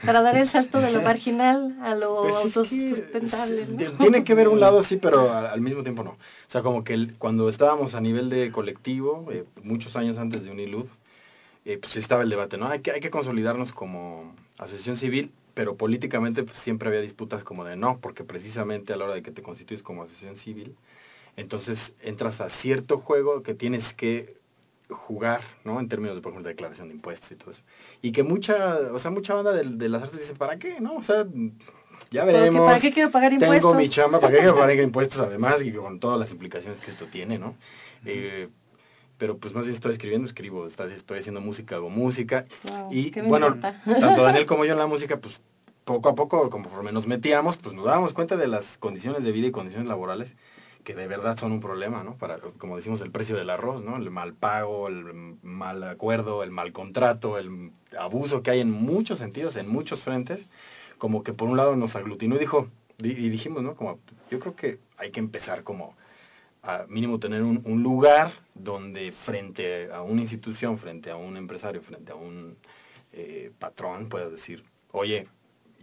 para dar el salto de lo marginal a lo pues autosustentable. Tiene que ver un lado sí, pero al, mismo tiempo no. O sea, como que cuando estábamos a nivel de colectivo, eh, muchos años antes de Unilud, eh, pues estaba el debate, ¿no? Hay que, hay que consolidarnos como asociación civil, pero políticamente pues, siempre había disputas como de no, porque precisamente a la hora de que te constituyes como asociación civil, entonces entras a cierto juego que tienes que jugar, ¿no? En términos de, por ejemplo, de declaración de impuestos y todo eso. Y que mucha, o sea, mucha banda de, de las artes dice, ¿para qué? ¿No? O sea, ya veremos. ¿Para qué quiero pagar impuestos? Tengo mi chamba, ¿para qué quiero pagar impuestos? Además, y con todas las implicaciones que esto tiene, ¿no? Eh, pero pues más bien estoy escribiendo, escribo, estoy haciendo música, hago música. y bueno, tanto Daniel como yo en la música, pues poco a poco, conforme nos metíamos, pues nos dábamos cuenta de las condiciones de vida y condiciones laborales que de verdad son un problema, ¿no? Para, como decimos, el precio del arroz, ¿no? El mal pago, el mal acuerdo, el mal contrato, el abuso que hay en muchos sentidos, en muchos frentes, como que por un lado nos aglutinó y dijo, y dijimos, ¿no? Como, yo creo que hay que empezar como a mínimo tener un, lugar donde frente a una institución, frente a un empresario, frente a un eh, patrón, puedas decir, oye,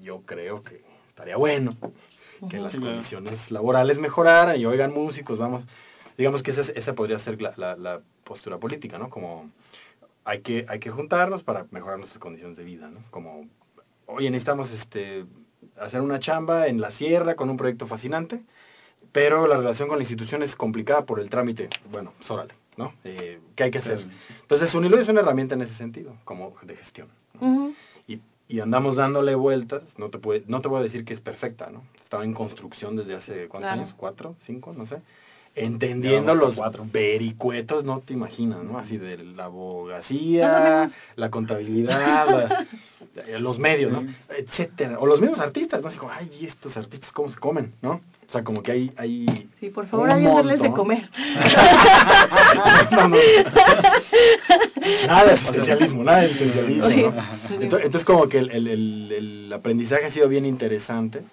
yo creo que estaría bueno que las condiciones laborales mejoraran y oigan músicos, vamos, digamos que esa, esa podría ser la, la, postura política, ¿no? Como hay que, hay que juntarnos para mejorar nuestras condiciones de vida, ¿no? Como, oye, necesitamos este, hacer una chamba en la sierra con un proyecto fascinante, pero la relación con la institución es complicada por el trámite, bueno, pues ¿no? Eh, ¿Qué hay que hacer? Entonces, Unilo es una herramienta en ese sentido, como de gestión. ¿no? y andamos dándole vueltas, no te, puede, no te voy a decir que es perfecta, ¿no? Estaba en construcción desde hace, ¿cuántos años? ¿Cuatro? ¿Cinco? No sé. Entendiendo los cuatro. vericuetos, no te imaginas, ¿no? Así de la abogacía, la contabilidad, los medios, ¿no? Etcétera. O los mismos artistas, ¿no? Así como, ay, ¿y estos artistas cómo se comen, no? O sea, como que hay... hay sí, por favor, hay darles de comer. Nada de especialismo, nada de especialismo. Entonces, como que el, el, el, aprendizaje ha sido bien interesante,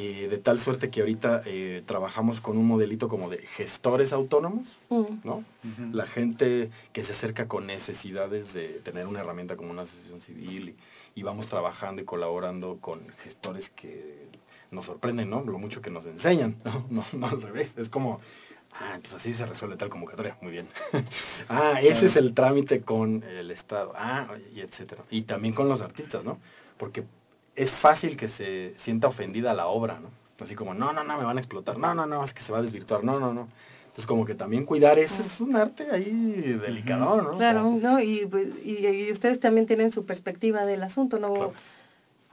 eh, de tal suerte que ahorita eh, trabajamos con un modelito como de gestores autónomos, mm. ¿no? La gente que se acerca con necesidades de tener una herramienta como una asociación civil y, y vamos trabajando y colaborando con gestores que nos sorprenden, ¿no? Lo mucho que nos enseñan, ¿no? No, no al revés, es como Ah, entonces así se resuelve tal convocatoria. Muy bien. ah, ese es el trámite con el Estado. Ah, y etcétera. Y también con los artistas, ¿no? Porque es fácil que se sienta ofendida la obra, ¿no? Así como, no, no, no, me van a explotar. No, no, no, es que se va a desvirtuar. No, no, no. Entonces, como que también cuidar eso es un arte ahí delicado, ¿no? Claro, ¿no? Y, pues, y, ustedes también tienen su perspectiva del asunto, ¿no?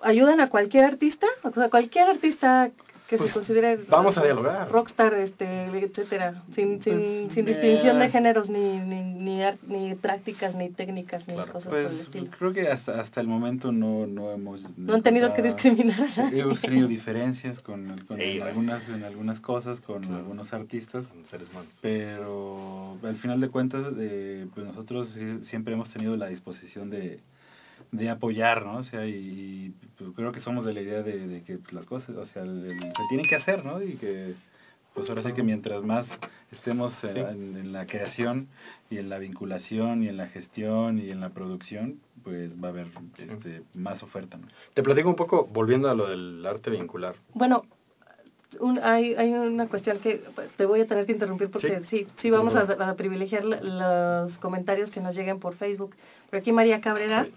¿Ayudan a cualquier artista? O sea, cualquier artista que se pues, considere vamos a dialogar. rockstar este etcétera sin, sin, pues, sin distinción de géneros ni ni, ni, ni prácticas ni técnicas ni cosas por el pues, estilo. creo que hasta hasta el momento no no hemos no han tenido que discriminar hemos tenido diferencias con, con en algunas en algunas cosas con algunos artistas. Seres humanos. Pero al final de cuentas eh, pues nosotros siempre hemos tenido la disposición de de apoyar, ¿no? O sea, y, pues, creo que somos de la idea de, que pues, las cosas, o sea, se tienen que hacer, ¿no? Y que, pues ahora sí que mientras más estemos en, la creación y en la vinculación y en la gestión y en la producción, pues va a haber este, más oferta, ¿no? Te platico un poco, volviendo a lo del arte vincular. Bueno, un, hay, hay una cuestión que te voy a tener que interrumpir porque sí, sí, vamos a, a, privilegiar los comentarios que nos lleguen por Facebook. Pero aquí María Cabrera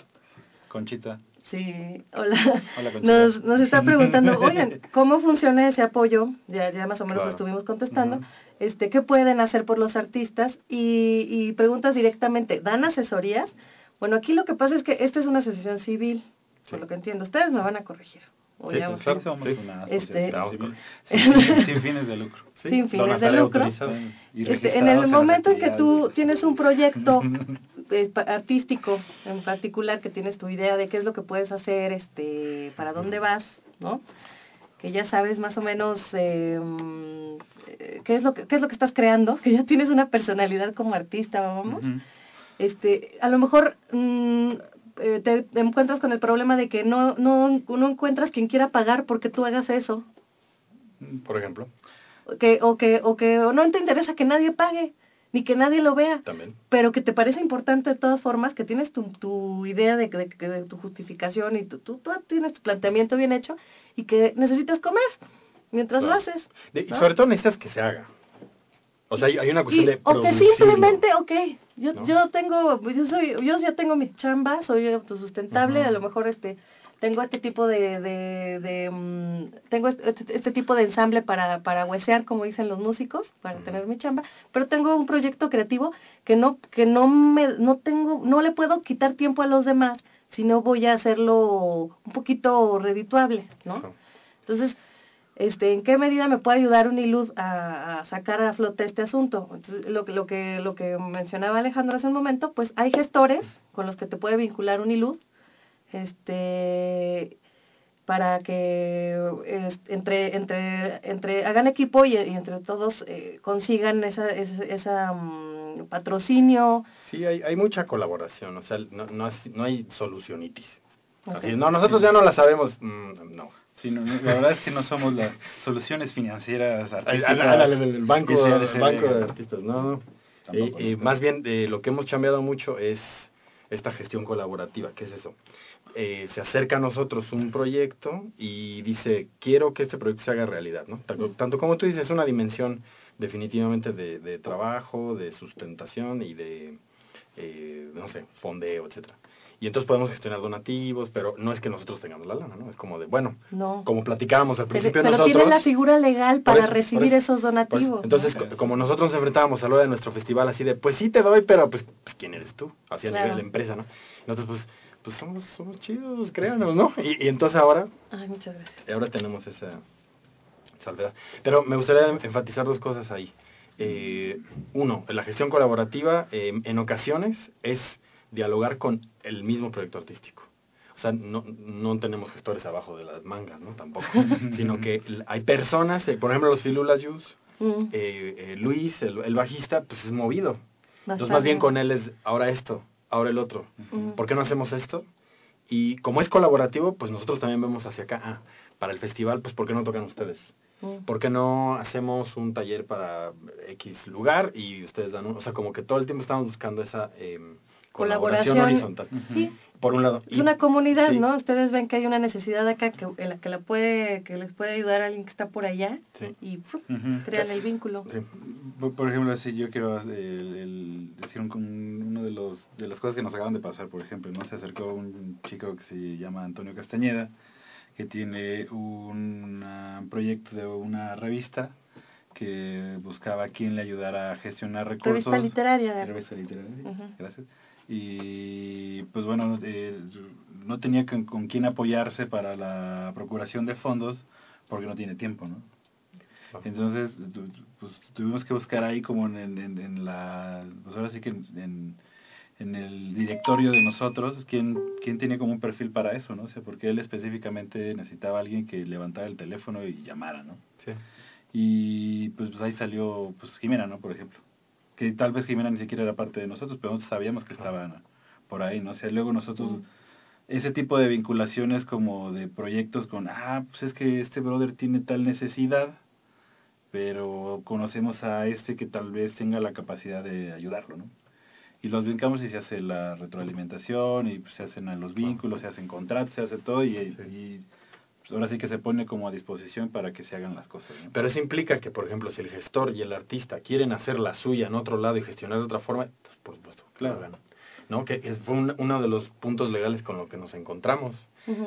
Conchita. Sí, hola. Nos, nos está preguntando, oigan, ¿cómo funciona ese apoyo? Ya, ya más o menos lo estuvimos contestando. este, ¿Qué pueden hacer por los artistas? Y, y preguntas directamente, ¿dan asesorías? Bueno, aquí lo que pasa es que esta es una asociación civil, por lo que entiendo. Ustedes me van a corregir. O sí, pues, somos una este, sin, fines de lucro. Sin fines de lucro. Este, en el momento en que tú tienes un proyecto eh, artístico en particular, que tienes tu idea de qué es lo que puedes hacer, este, para dónde vas, ¿no? Que ya sabes más o menos eh, mm, eh, qué, es lo que, qué es lo que estás creando, que ya tienes una personalidad como artista, vamos. Este, a lo mejor mm, eh, te, te encuentras con el problema de que no, no, no encuentras quien quiera pagar porque tú hagas eso, Por ejemplo, que, o, que, o que o no te interesa que nadie pague, ni que nadie lo vea, también. pero que te parece importante de todas formas, que tienes tu, tu idea de, de, de, de tu justificación y tu, tú, tú tienes tu planteamiento bien hecho y que necesitas comer mientras lo haces. Y sobre todo necesitas que se haga. O sea, hay, hay una cuestión Y- de o que simplemente, ok, yo, ¿no? yo tengo, yo soy, yo ya tengo mi chamba, soy autosustentable, a lo mejor este, tengo este tipo de, de, de mm, tengo este, este- este tipo de ensamble para, para huesear, como dicen los músicos, para tener mi chamba, pero tengo un proyecto creativo que no, que no me, no tengo, no le puedo quitar tiempo a los demás, si no voy a hacerlo un poquito redituable, ¿no? Entonces, este, ¿en qué medida me puede ayudar Unilud a, a sacar a flote este asunto? Entonces, lo, que- lo, que, lo que mencionaba Alejandro hace un momento, pues hay gestores con los que te puede vincular Unilud, este, para que es- entre, entre, entre hagan equipo y, y entre todos eh, consigan esa, esa, esa, mm, patrocinio. Sí, hay, hay mucha colaboración, o sea, no, no, es- no hay solucionitis. Así, no, nosotros ya no la sabemos, mm, no. Sí, no, la verdad es que no somos las soluciones financieras artísticas. el banco, de el ese- banco de artistas, no, Eh, eh, más bien, eh, lo que hemos cambiado mucho es esta gestión colaborativa. ¿Qué es eso? Eh, se acerca a nosotros un proyecto y dice, quiero que este proyecto se haga realidad, ¿no? Tanto, tanto como tú dices, es una dimensión definitivamente de, de trabajo, de sustentación y de, eh, no sé, fondeo, etcétera. Y entonces podemos gestionar donativos, pero no es que nosotros tengamos la lana, ¿no? Es como de, bueno, No. como platicábamos al Pero, principio pero nosotros... tienen la figura legal para eso, recibir eso, esos donativos. entonces, como nosotros nos enfrentábamos a lo de nuestro festival así de, pues sí te doy, pero pues, pues, ¿quién eres tú? Así a Claro. nivel de empresa, ¿no? Nosotros pues, pues somos, somos chidos, créanos, ¿no? Y, y entonces ahora, Ay, muchas gracias. ahora tenemos esa salvedad. Pero me gustaría enfatizar dos cosas ahí. Eh, uno, la gestión colaborativa eh, en ocasiones es dialogar con el mismo proyecto artístico. O sea, no, no tenemos gestores abajo de las mangas, ¿no? Tampoco. Sino que hay personas, eh, por ejemplo, los Filulas Yus, Mm, eh, eh, Luis, el, el bajista, pues es movido. Entonces más bien con él es ahora esto, ahora el otro. Ujú. ¿Por qué no hacemos esto? Y como es colaborativo, pues nosotros también vemos hacia acá. Ah, para el festival, pues ¿por qué no tocan ustedes? Mm. ¿Por qué no hacemos un taller para X lugar y ustedes dan un... O sea, como que todo el tiempo estamos buscando esa eh, colaboración, Colaboración. horizontal. Ujú. Sí, Por un lado. es Y- una comunidad, sí. ¿no? Ustedes ven que hay una necesidad acá que, en la que la puede, que les puede ayudar a alguien que está por allá Sí. y ¡prum! Ujú. crean el vínculo. Sí. Por, ejemplo, si yo quiero el- el decir un, un- uno de los de las cosas que nos acaban de pasar, por ejemplo, no se acercó un chico que se llama Antonio Castañeda, que tiene un proyecto de una revista que buscaba a quien le ayudara a gestionar recursos. Revista literaria. de- Revista literaria, Ujú. gracias. Y pues bueno, eh, no tenía con, con quién apoyarse para la procuración de fondos porque no tiene tiempo, ¿no? Entonces, pues tuvimos que buscar ahí como en, en- en- en la, pues ahora sí que en, en el directorio de nosotros, quién, quién tiene como un perfil para eso, ¿no? O sea, porque él específicamente necesitaba a alguien que levantara el teléfono y llamara, ¿no? Sí. Y pues, pues ahí salió pues Jimena, ¿no? Por ejemplo. Que tal vez Jimena ni siquiera era parte de nosotros, pero nosotros sabíamos que estaban por ahí, ¿no? O sea, luego nosotros, ese tipo de vinculaciones como de proyectos con, ah, pues es que este brother tiene tal necesidad, pero conocemos a este que tal vez tenga la capacidad de ayudarlo, ¿no? Y los vincamos y se hace la retroalimentación y pues, se hacen los vínculos, se hacen contratos, se hace todo y, y, pues, ahora sí que se pone como a disposición para que se hagan las cosas, ¿no? Pero eso implica que, por ejemplo, si el gestor y el artista quieren hacer la suya en otro lado y gestionar de otra forma, pues por supuesto, Claro. ¿No? Que es- fue un- uno de los puntos legales con los que nos encontramos.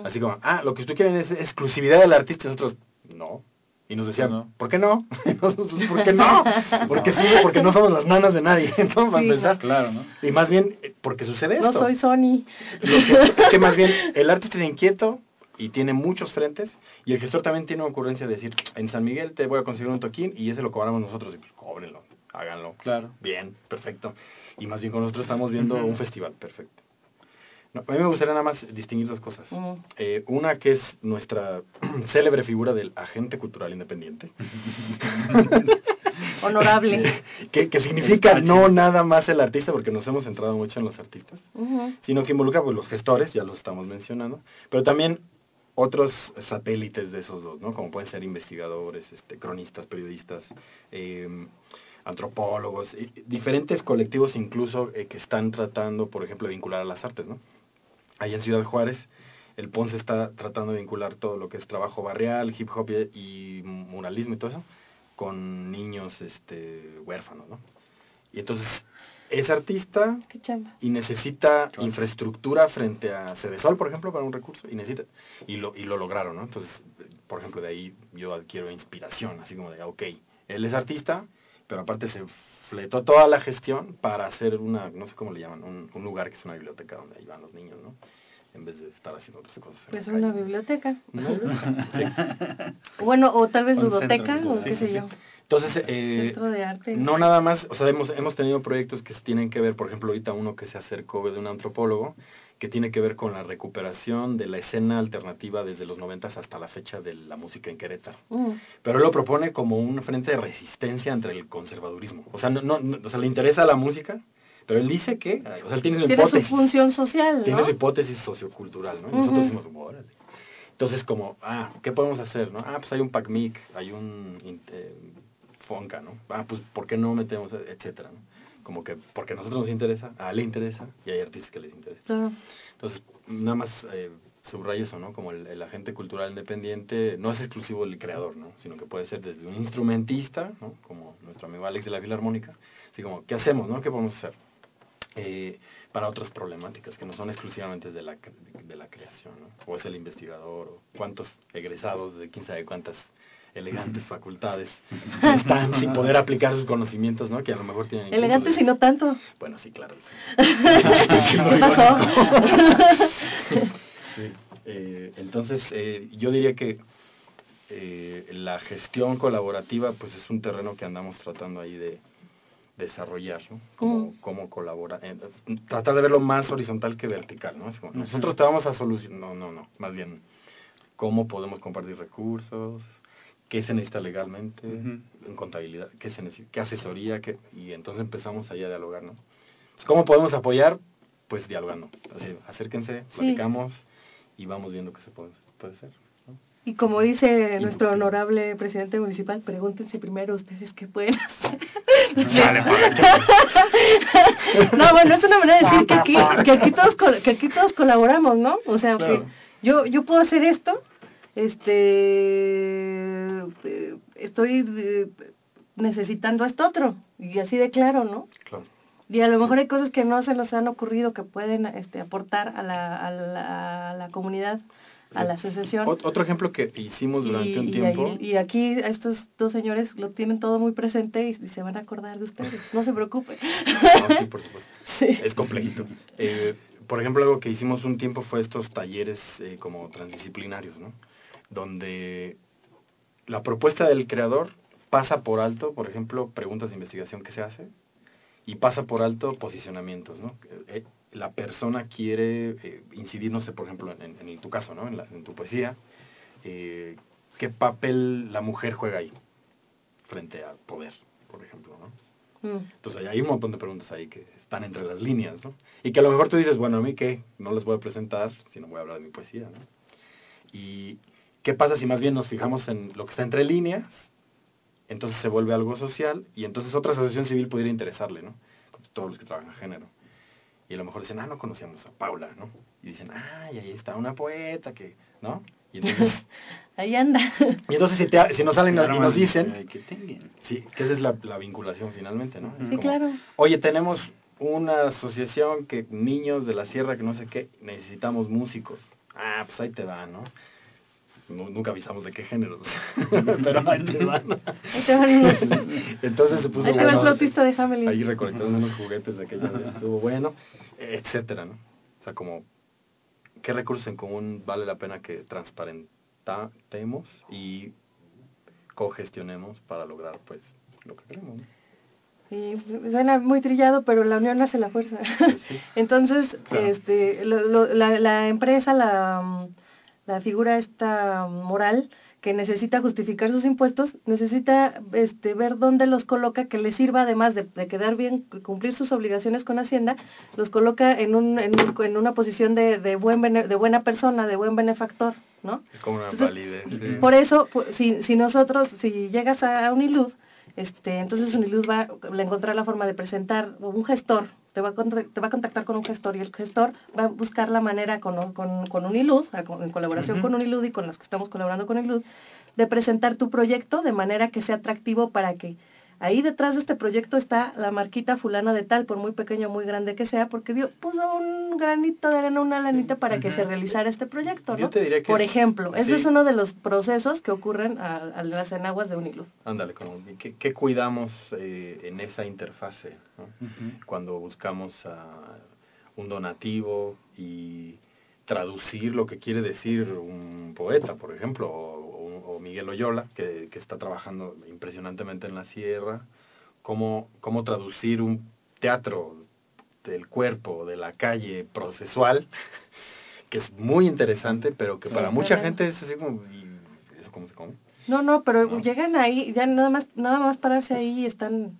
Así como, ah, lo que tú quieren es exclusividad del artista, y nosotros, no. Y nos decían, No. ¿por qué no? Y nosotros, ¿por qué no? Porque sí, porque no somos las nanas de nadie. Entonces, Sí, empezar. Claro, ¿no? Y más bien, eh, porque sucede No esto. soy Sony. Lo que, es que más bien el artista es inquieto y tiene muchos frentes y el gestor también tiene una ocurrencia de decir, en San Miguel te voy a conseguir un toquín y ese lo cobramos nosotros y pues cóbrenlo, háganlo. Claro. Bien, perfecto. Y más bien con nosotros estamos viendo un festival, perfecto. No, a mí me gustaría nada más distinguir dos cosas. Eh, una que es nuestra célebre figura del agente cultural independiente, Honorable. que, que significa no nada más el artista, porque nos hemos centrado mucho en los artistas, sino que involucra pues, los gestores, ya los estamos mencionando, pero también otros satélites de esos dos, ¿no? Como pueden ser investigadores, este, cronistas, periodistas, eh, antropólogos, y diferentes colectivos incluso eh, que están tratando, por ejemplo, de vincular a las artes, ¿no? Allá en Ciudad Juárez, el Ponce está tratando de vincular todo lo que es trabajo barrial, hip hop y muralismo y todo eso con niños este, huérfanos, ¿no? Y entonces es artista y necesita infraestructura frente a Cedesol, por ejemplo, para un recurso, y necesita, y lo, y lo lograron, ¿no? Entonces, por ejemplo, de ahí yo adquiero inspiración, así como de, ok, él es artista, pero aparte se fletó toda la gestión para hacer una, no sé cómo le llaman, un, un lugar que es una biblioteca donde ahí van los niños, ¿no? En vez de estar haciendo otras cosas. Pues una calle. biblioteca. Sí. Bueno, o tal vez centro ludoteca, o qué Sí, sé sí, yo. Entonces, eh, de arte. no nada más, o sea, hemos, hemos tenido proyectos que tienen que ver, por ejemplo, ahorita uno que se acercó de un antropólogo, que tiene que ver con la recuperación de la escena alternativa desde los 90 hasta la fecha de la música en Querétaro. Mm. Pero él lo propone como un frente de resistencia entre el conservadurismo. O sea, no, no, no- o sea, le interesa la música, pero él dice que, o sea, él tiene su Tiene su hipótesis. función social, Tiene su hipótesis sociocultural, ¿no? Y nosotros decimos, órale. Entonces, como, ah, ¿qué podemos hacer, no? Ah, pues hay un PACMIC, hay un eh, FONCA, ¿no? Ah, pues, ¿por qué no metemos, etcétera, ¿no? Como que, porque a nosotros nos interesa, a él le interesa, y hay artistas que les interesa. Claro. Entonces, nada más eh, subrayo eso, ¿no? Como el, el agente cultural independiente no es exclusivo del creador, ¿no? Sino que puede ser desde un instrumentista, ¿no? Como nuestro amigo Alex de la Filarmónica, así como, ¿qué hacemos, no? ¿Qué podemos hacer? Eh, para otras problemáticas que no son exclusivamente de la, de la creación, ¿no? O es el investigador, o cuántos egresados de quién sabe cuántas elegantes facultades están sin poder aplicar sus conocimientos, ¿no? Que a lo mejor tienen... incluso Elegante de- si no tanto. Bueno, sí, claro. ¿Qué pasó? Sí, eh, entonces, eh, yo diría que eh, la gestión colaborativa, pues es un terreno que andamos tratando ahí de desarrollar, ¿no? Cómo, Mm. cómo colaborar. eh, tratar de verlo más horizontal que vertical, ¿no? Es como, nosotros te vamos a solucionar, no, no, no, más bien, cómo podemos compartir recursos, qué se necesita legalmente, en contabilidad, qué se necesita, qué asesoría, qué, y entonces empezamos ahí a dialogar, ¿no? Entonces, ¿Cómo podemos apoyar? Pues dialogando. Así, acérquense, Sí. platicamos y vamos viendo qué se puede, puede hacer. ¿no? Y como dice nuestro honorable presidente municipal, pregúntense primero ustedes qué pueden hacer. No, bueno, es una manera de decir que aquí, que aquí todos col- que aquí todos colaboramos, ¿no? O sea, Claro. que yo yo puedo hacer esto, este eh, estoy eh, necesitando esto otro y así de claro, ¿no? Claro. Y a lo mejor hay cosas que no se nos han ocurrido que pueden este, aportar a la, a la, a la comunidad, a la asociación. Ot- Otro ejemplo que hicimos durante y, un y tiempo. ahí- y aquí estos dos señores lo tienen todo muy presente y, y se van a acordar de ustedes. No se preocupen. No, sí, por supuesto. Sí. Es complejito. Eh, por ejemplo, algo que hicimos un tiempo fue estos talleres eh, como transdisciplinarios, ¿no? Donde la propuesta del creador pasa por alto, por ejemplo, preguntas de investigación que se hace y pasa por alto posicionamientos, ¿no? Eh, la persona quiere eh, incidir, no sé, por ejemplo, en, en tu caso, ¿no? En, la- en tu poesía, eh, ¿qué papel la mujer juega ahí frente al poder, por ejemplo, ¿no? Mm. Entonces hay un montón de preguntas ahí que están entre las líneas, ¿no? Y que a lo mejor tú dices, bueno, a mí qué, no les voy a presentar, sino voy a hablar de mi poesía, ¿no? Y qué pasa si más bien nos fijamos en lo que está entre líneas, entonces se vuelve algo social y entonces otra asociación civil pudiera interesarle, ¿no? Todos los que trabajan género. Y a lo mejor dicen, ah, no conocíamos a Paula, ¿no? Y dicen, ah, y ahí está una poeta que, ¿no? Y entonces, Ahí anda. y entonces si, te- si nos salen y nos dicen, Ay, que tengan. sí, que esa es la, la vinculación finalmente, ¿no? Es Sí, como, claro. Oye, tenemos una asociación que niños de la sierra que no sé qué, necesitamos músicos. Ah, pues ahí te va, ¿no? Nu- Nunca avisamos de qué géneros, pero ahí te van. Ahí te van unos- Entonces se puso ahí te va el bueno, flautista de Hamelin. Ahí recolectando unos juguetes de aquella vez, estuvo bueno, etcétera, ¿no? O sea, como, ¿qué recursos en común vale la pena que transparentemos y cogestionemos para lograr, pues, lo que queremos, ¿no? Y suena muy trillado, pero la unión hace la fuerza. Pues sí. Entonces, Claro. este, lo- lo- la, la empresa, la, mm, la figura esta moral que necesita justificar sus impuestos, necesita este, ver dónde los coloca, que le sirva además de, de quedar bien, cumplir sus obligaciones con Hacienda, los coloca en, un, en, un- en una posición de, de, buen bene- de buena persona, de buen benefactor, ¿no? Es como una Entonces, validez. sí. Por eso, si, si nosotros, si llegas a Unilud, este, entonces Unilud va a encontrar la forma de presentar un gestor, te va, a, te va a contactar con un gestor y el gestor va a buscar la manera con, con, con Unilud, en colaboración con Unilud y con los que estamos colaborando con Unilud, de presentar tu proyecto de manera que sea atractivo para que ahí detrás de este proyecto está la marquita fulana de tal, por muy pequeño o muy grande que sea, porque dio, puso un granito de arena, una lanita para que se realizara este proyecto, ¿no? Yo te diría que Por es- ejemplo, ese es uno de los procesos que ocurren a, a las enaguas de Uniluz. Ándale, ¿qué, qué cuidamos eh, en esa interfase? ¿no? Cuando buscamos un donativo y traducir lo que quiere decir un poeta, por ejemplo, o, o- o Miguel Oyola, que, que está trabajando impresionantemente en la sierra, cómo, cómo traducir un teatro del cuerpo, de la calle, procesual, que es muy interesante, pero que para Sí, mucha claro. gente es así como, ¿y eso cómo se come? No, no, pero No. llegan ahí, ya nada más, nada más pararse ahí y están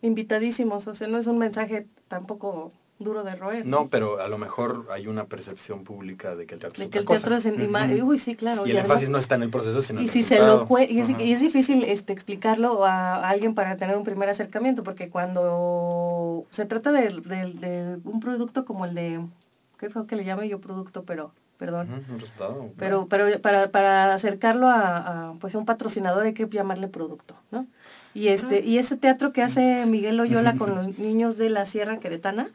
invitadísimos, o sea, no es un mensaje tampoco duro de roer. No, pero a lo mejor hay una percepción pública de que el teatro De es que otra el teatro es en ima- Ujú. Uy, sí, claro. Y el además- énfasis no está en el proceso, sino en y el si se lo cue- y, es, y es difícil este explicarlo a, alguien para tener un primer acercamiento porque cuando se trata de, de- de un producto como el de qué fue que le llame yo producto pero perdón un resultado. pero pero para, para acercarlo a, a, pues a un patrocinador hay que llamarle producto no y este y ese teatro que hace Miguel Loyola con los niños de la Sierra Queretana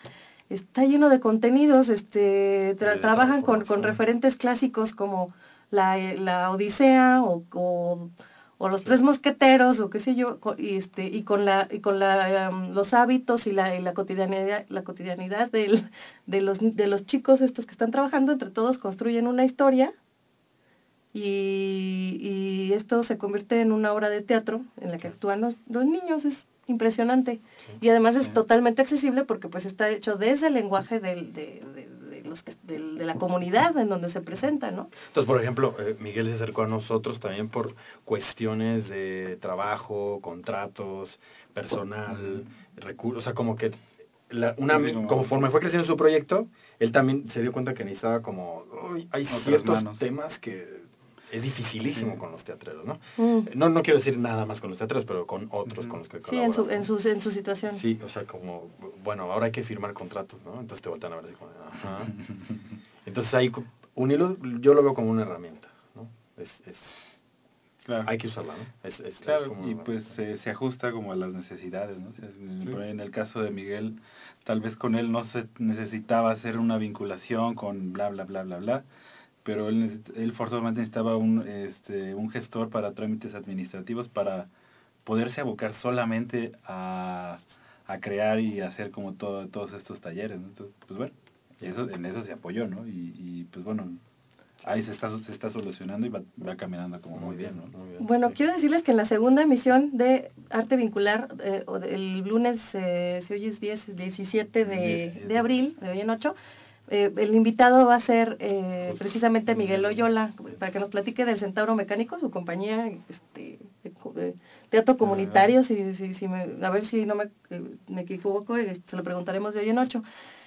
está lleno de contenidos este tra- trabajan con, con referentes clásicos como la, la Odisea o, o, o los Sí. tres mosqueteros o qué sé yo y este y con la y con la um, los hábitos y la, y la cotidianidad la cotidianidad del, de los de los chicos estos que están trabajando entre todos construyen una historia y, y esto se convierte en una obra de teatro en la que actúan los, los niños es impresionante Sí. y además es Sí. totalmente accesible porque pues está hecho desde el lenguaje del, de, de, de los que- del- de la comunidad en donde se presenta no Entonces, por ejemplo, eh, Miguel se acercó a nosotros también por cuestiones de trabajo, contratos, personal, recursos, o sea, como que la, una, Sí, como- conforme fue creciendo su proyecto, él también se dio cuenta que necesitaba como, "Uy, hay ciertos manos. temas que es dificilísimo con los teatreros, ¿no? Mm. No, no quiero decir nada más con los teatreros, pero con otros con los que sí en su en su en su situación Sí, o sea, como, bueno, ahora hay que firmar contratos, ¿no? Entonces te voltean a ver así como, ajá. Entonces ahí, co- un hilo, yo lo veo como una herramienta, ¿no? Es, es, Claro. hay que usarla, ¿no? Es, es- es Claro, como y pues herramienta. se, se ajusta como a las necesidades, ¿no? En el caso de Miguel, tal vez con él no se necesitaba hacer una vinculación con bla, bla, bla, bla, bla, pero él, él forzosamente necesitaba un, este, un gestor para trámites administrativos para poderse abocar solamente a, a crear y hacer como todo, todos estos talleres, ¿no? Entonces, pues bueno, eso, en eso se apoyó, ¿no? Y, y pues bueno, ahí se está, se está solucionando y va, va caminando como muy bien, ¿no? muy bien, Bueno, sí. quiero decirles que en la segunda emisión de Arte Vincular, eh, o de- el lunes, eh, si hoy es 10, 17 de, 17. de abril, de hoy en 8, eh, el invitado va a ser eh, precisamente Miguel Oyola, para que nos platique del Centauro Mecánico, su compañía este, de, de teatro comunitario, si, si, si me- a ver si no me, eh, me equivoco, eh, se lo preguntaremos de hoy en 8.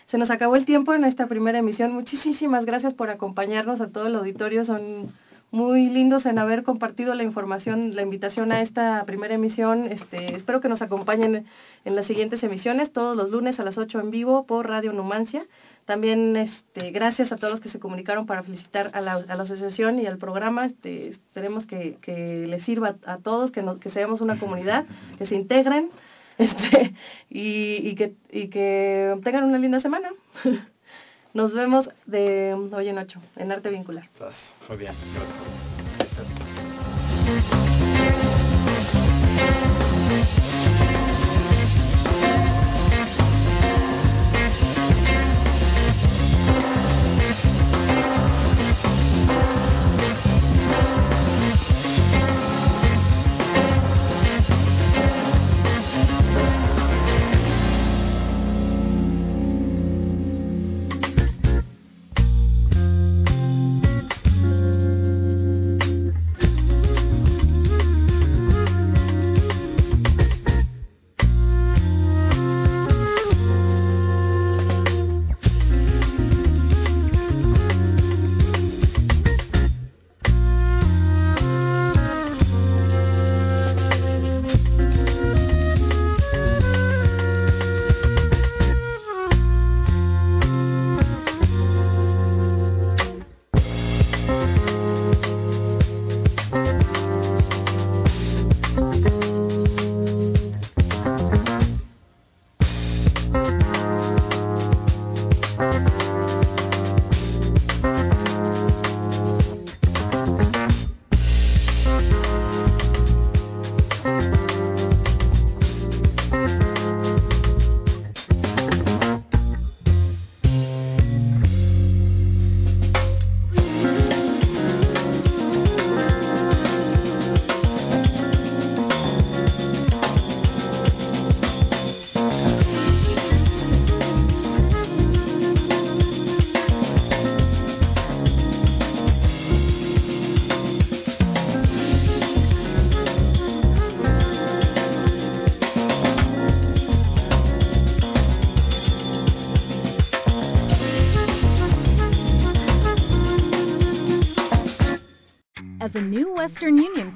Se nos acabó el tiempo en esta primera emisión. Muchísimas gracias por acompañarnos a todo el auditorio. Son muy lindos en haber compartido la información, la invitación a esta primera emisión. Este, espero que nos acompañen en las siguientes emisiones, todos los lunes a las 8 en vivo por Radio Numancia. También este, gracias a todos los que se comunicaron para felicitar a la, a la asociación y al programa. Este, esperemos que, que les sirva a todos, que, nos, que seamos una comunidad, que se integren este, y, y, que, y que tengan una linda semana. Nos vemos de hoy en 8 en Arte Vincular. Muy bien,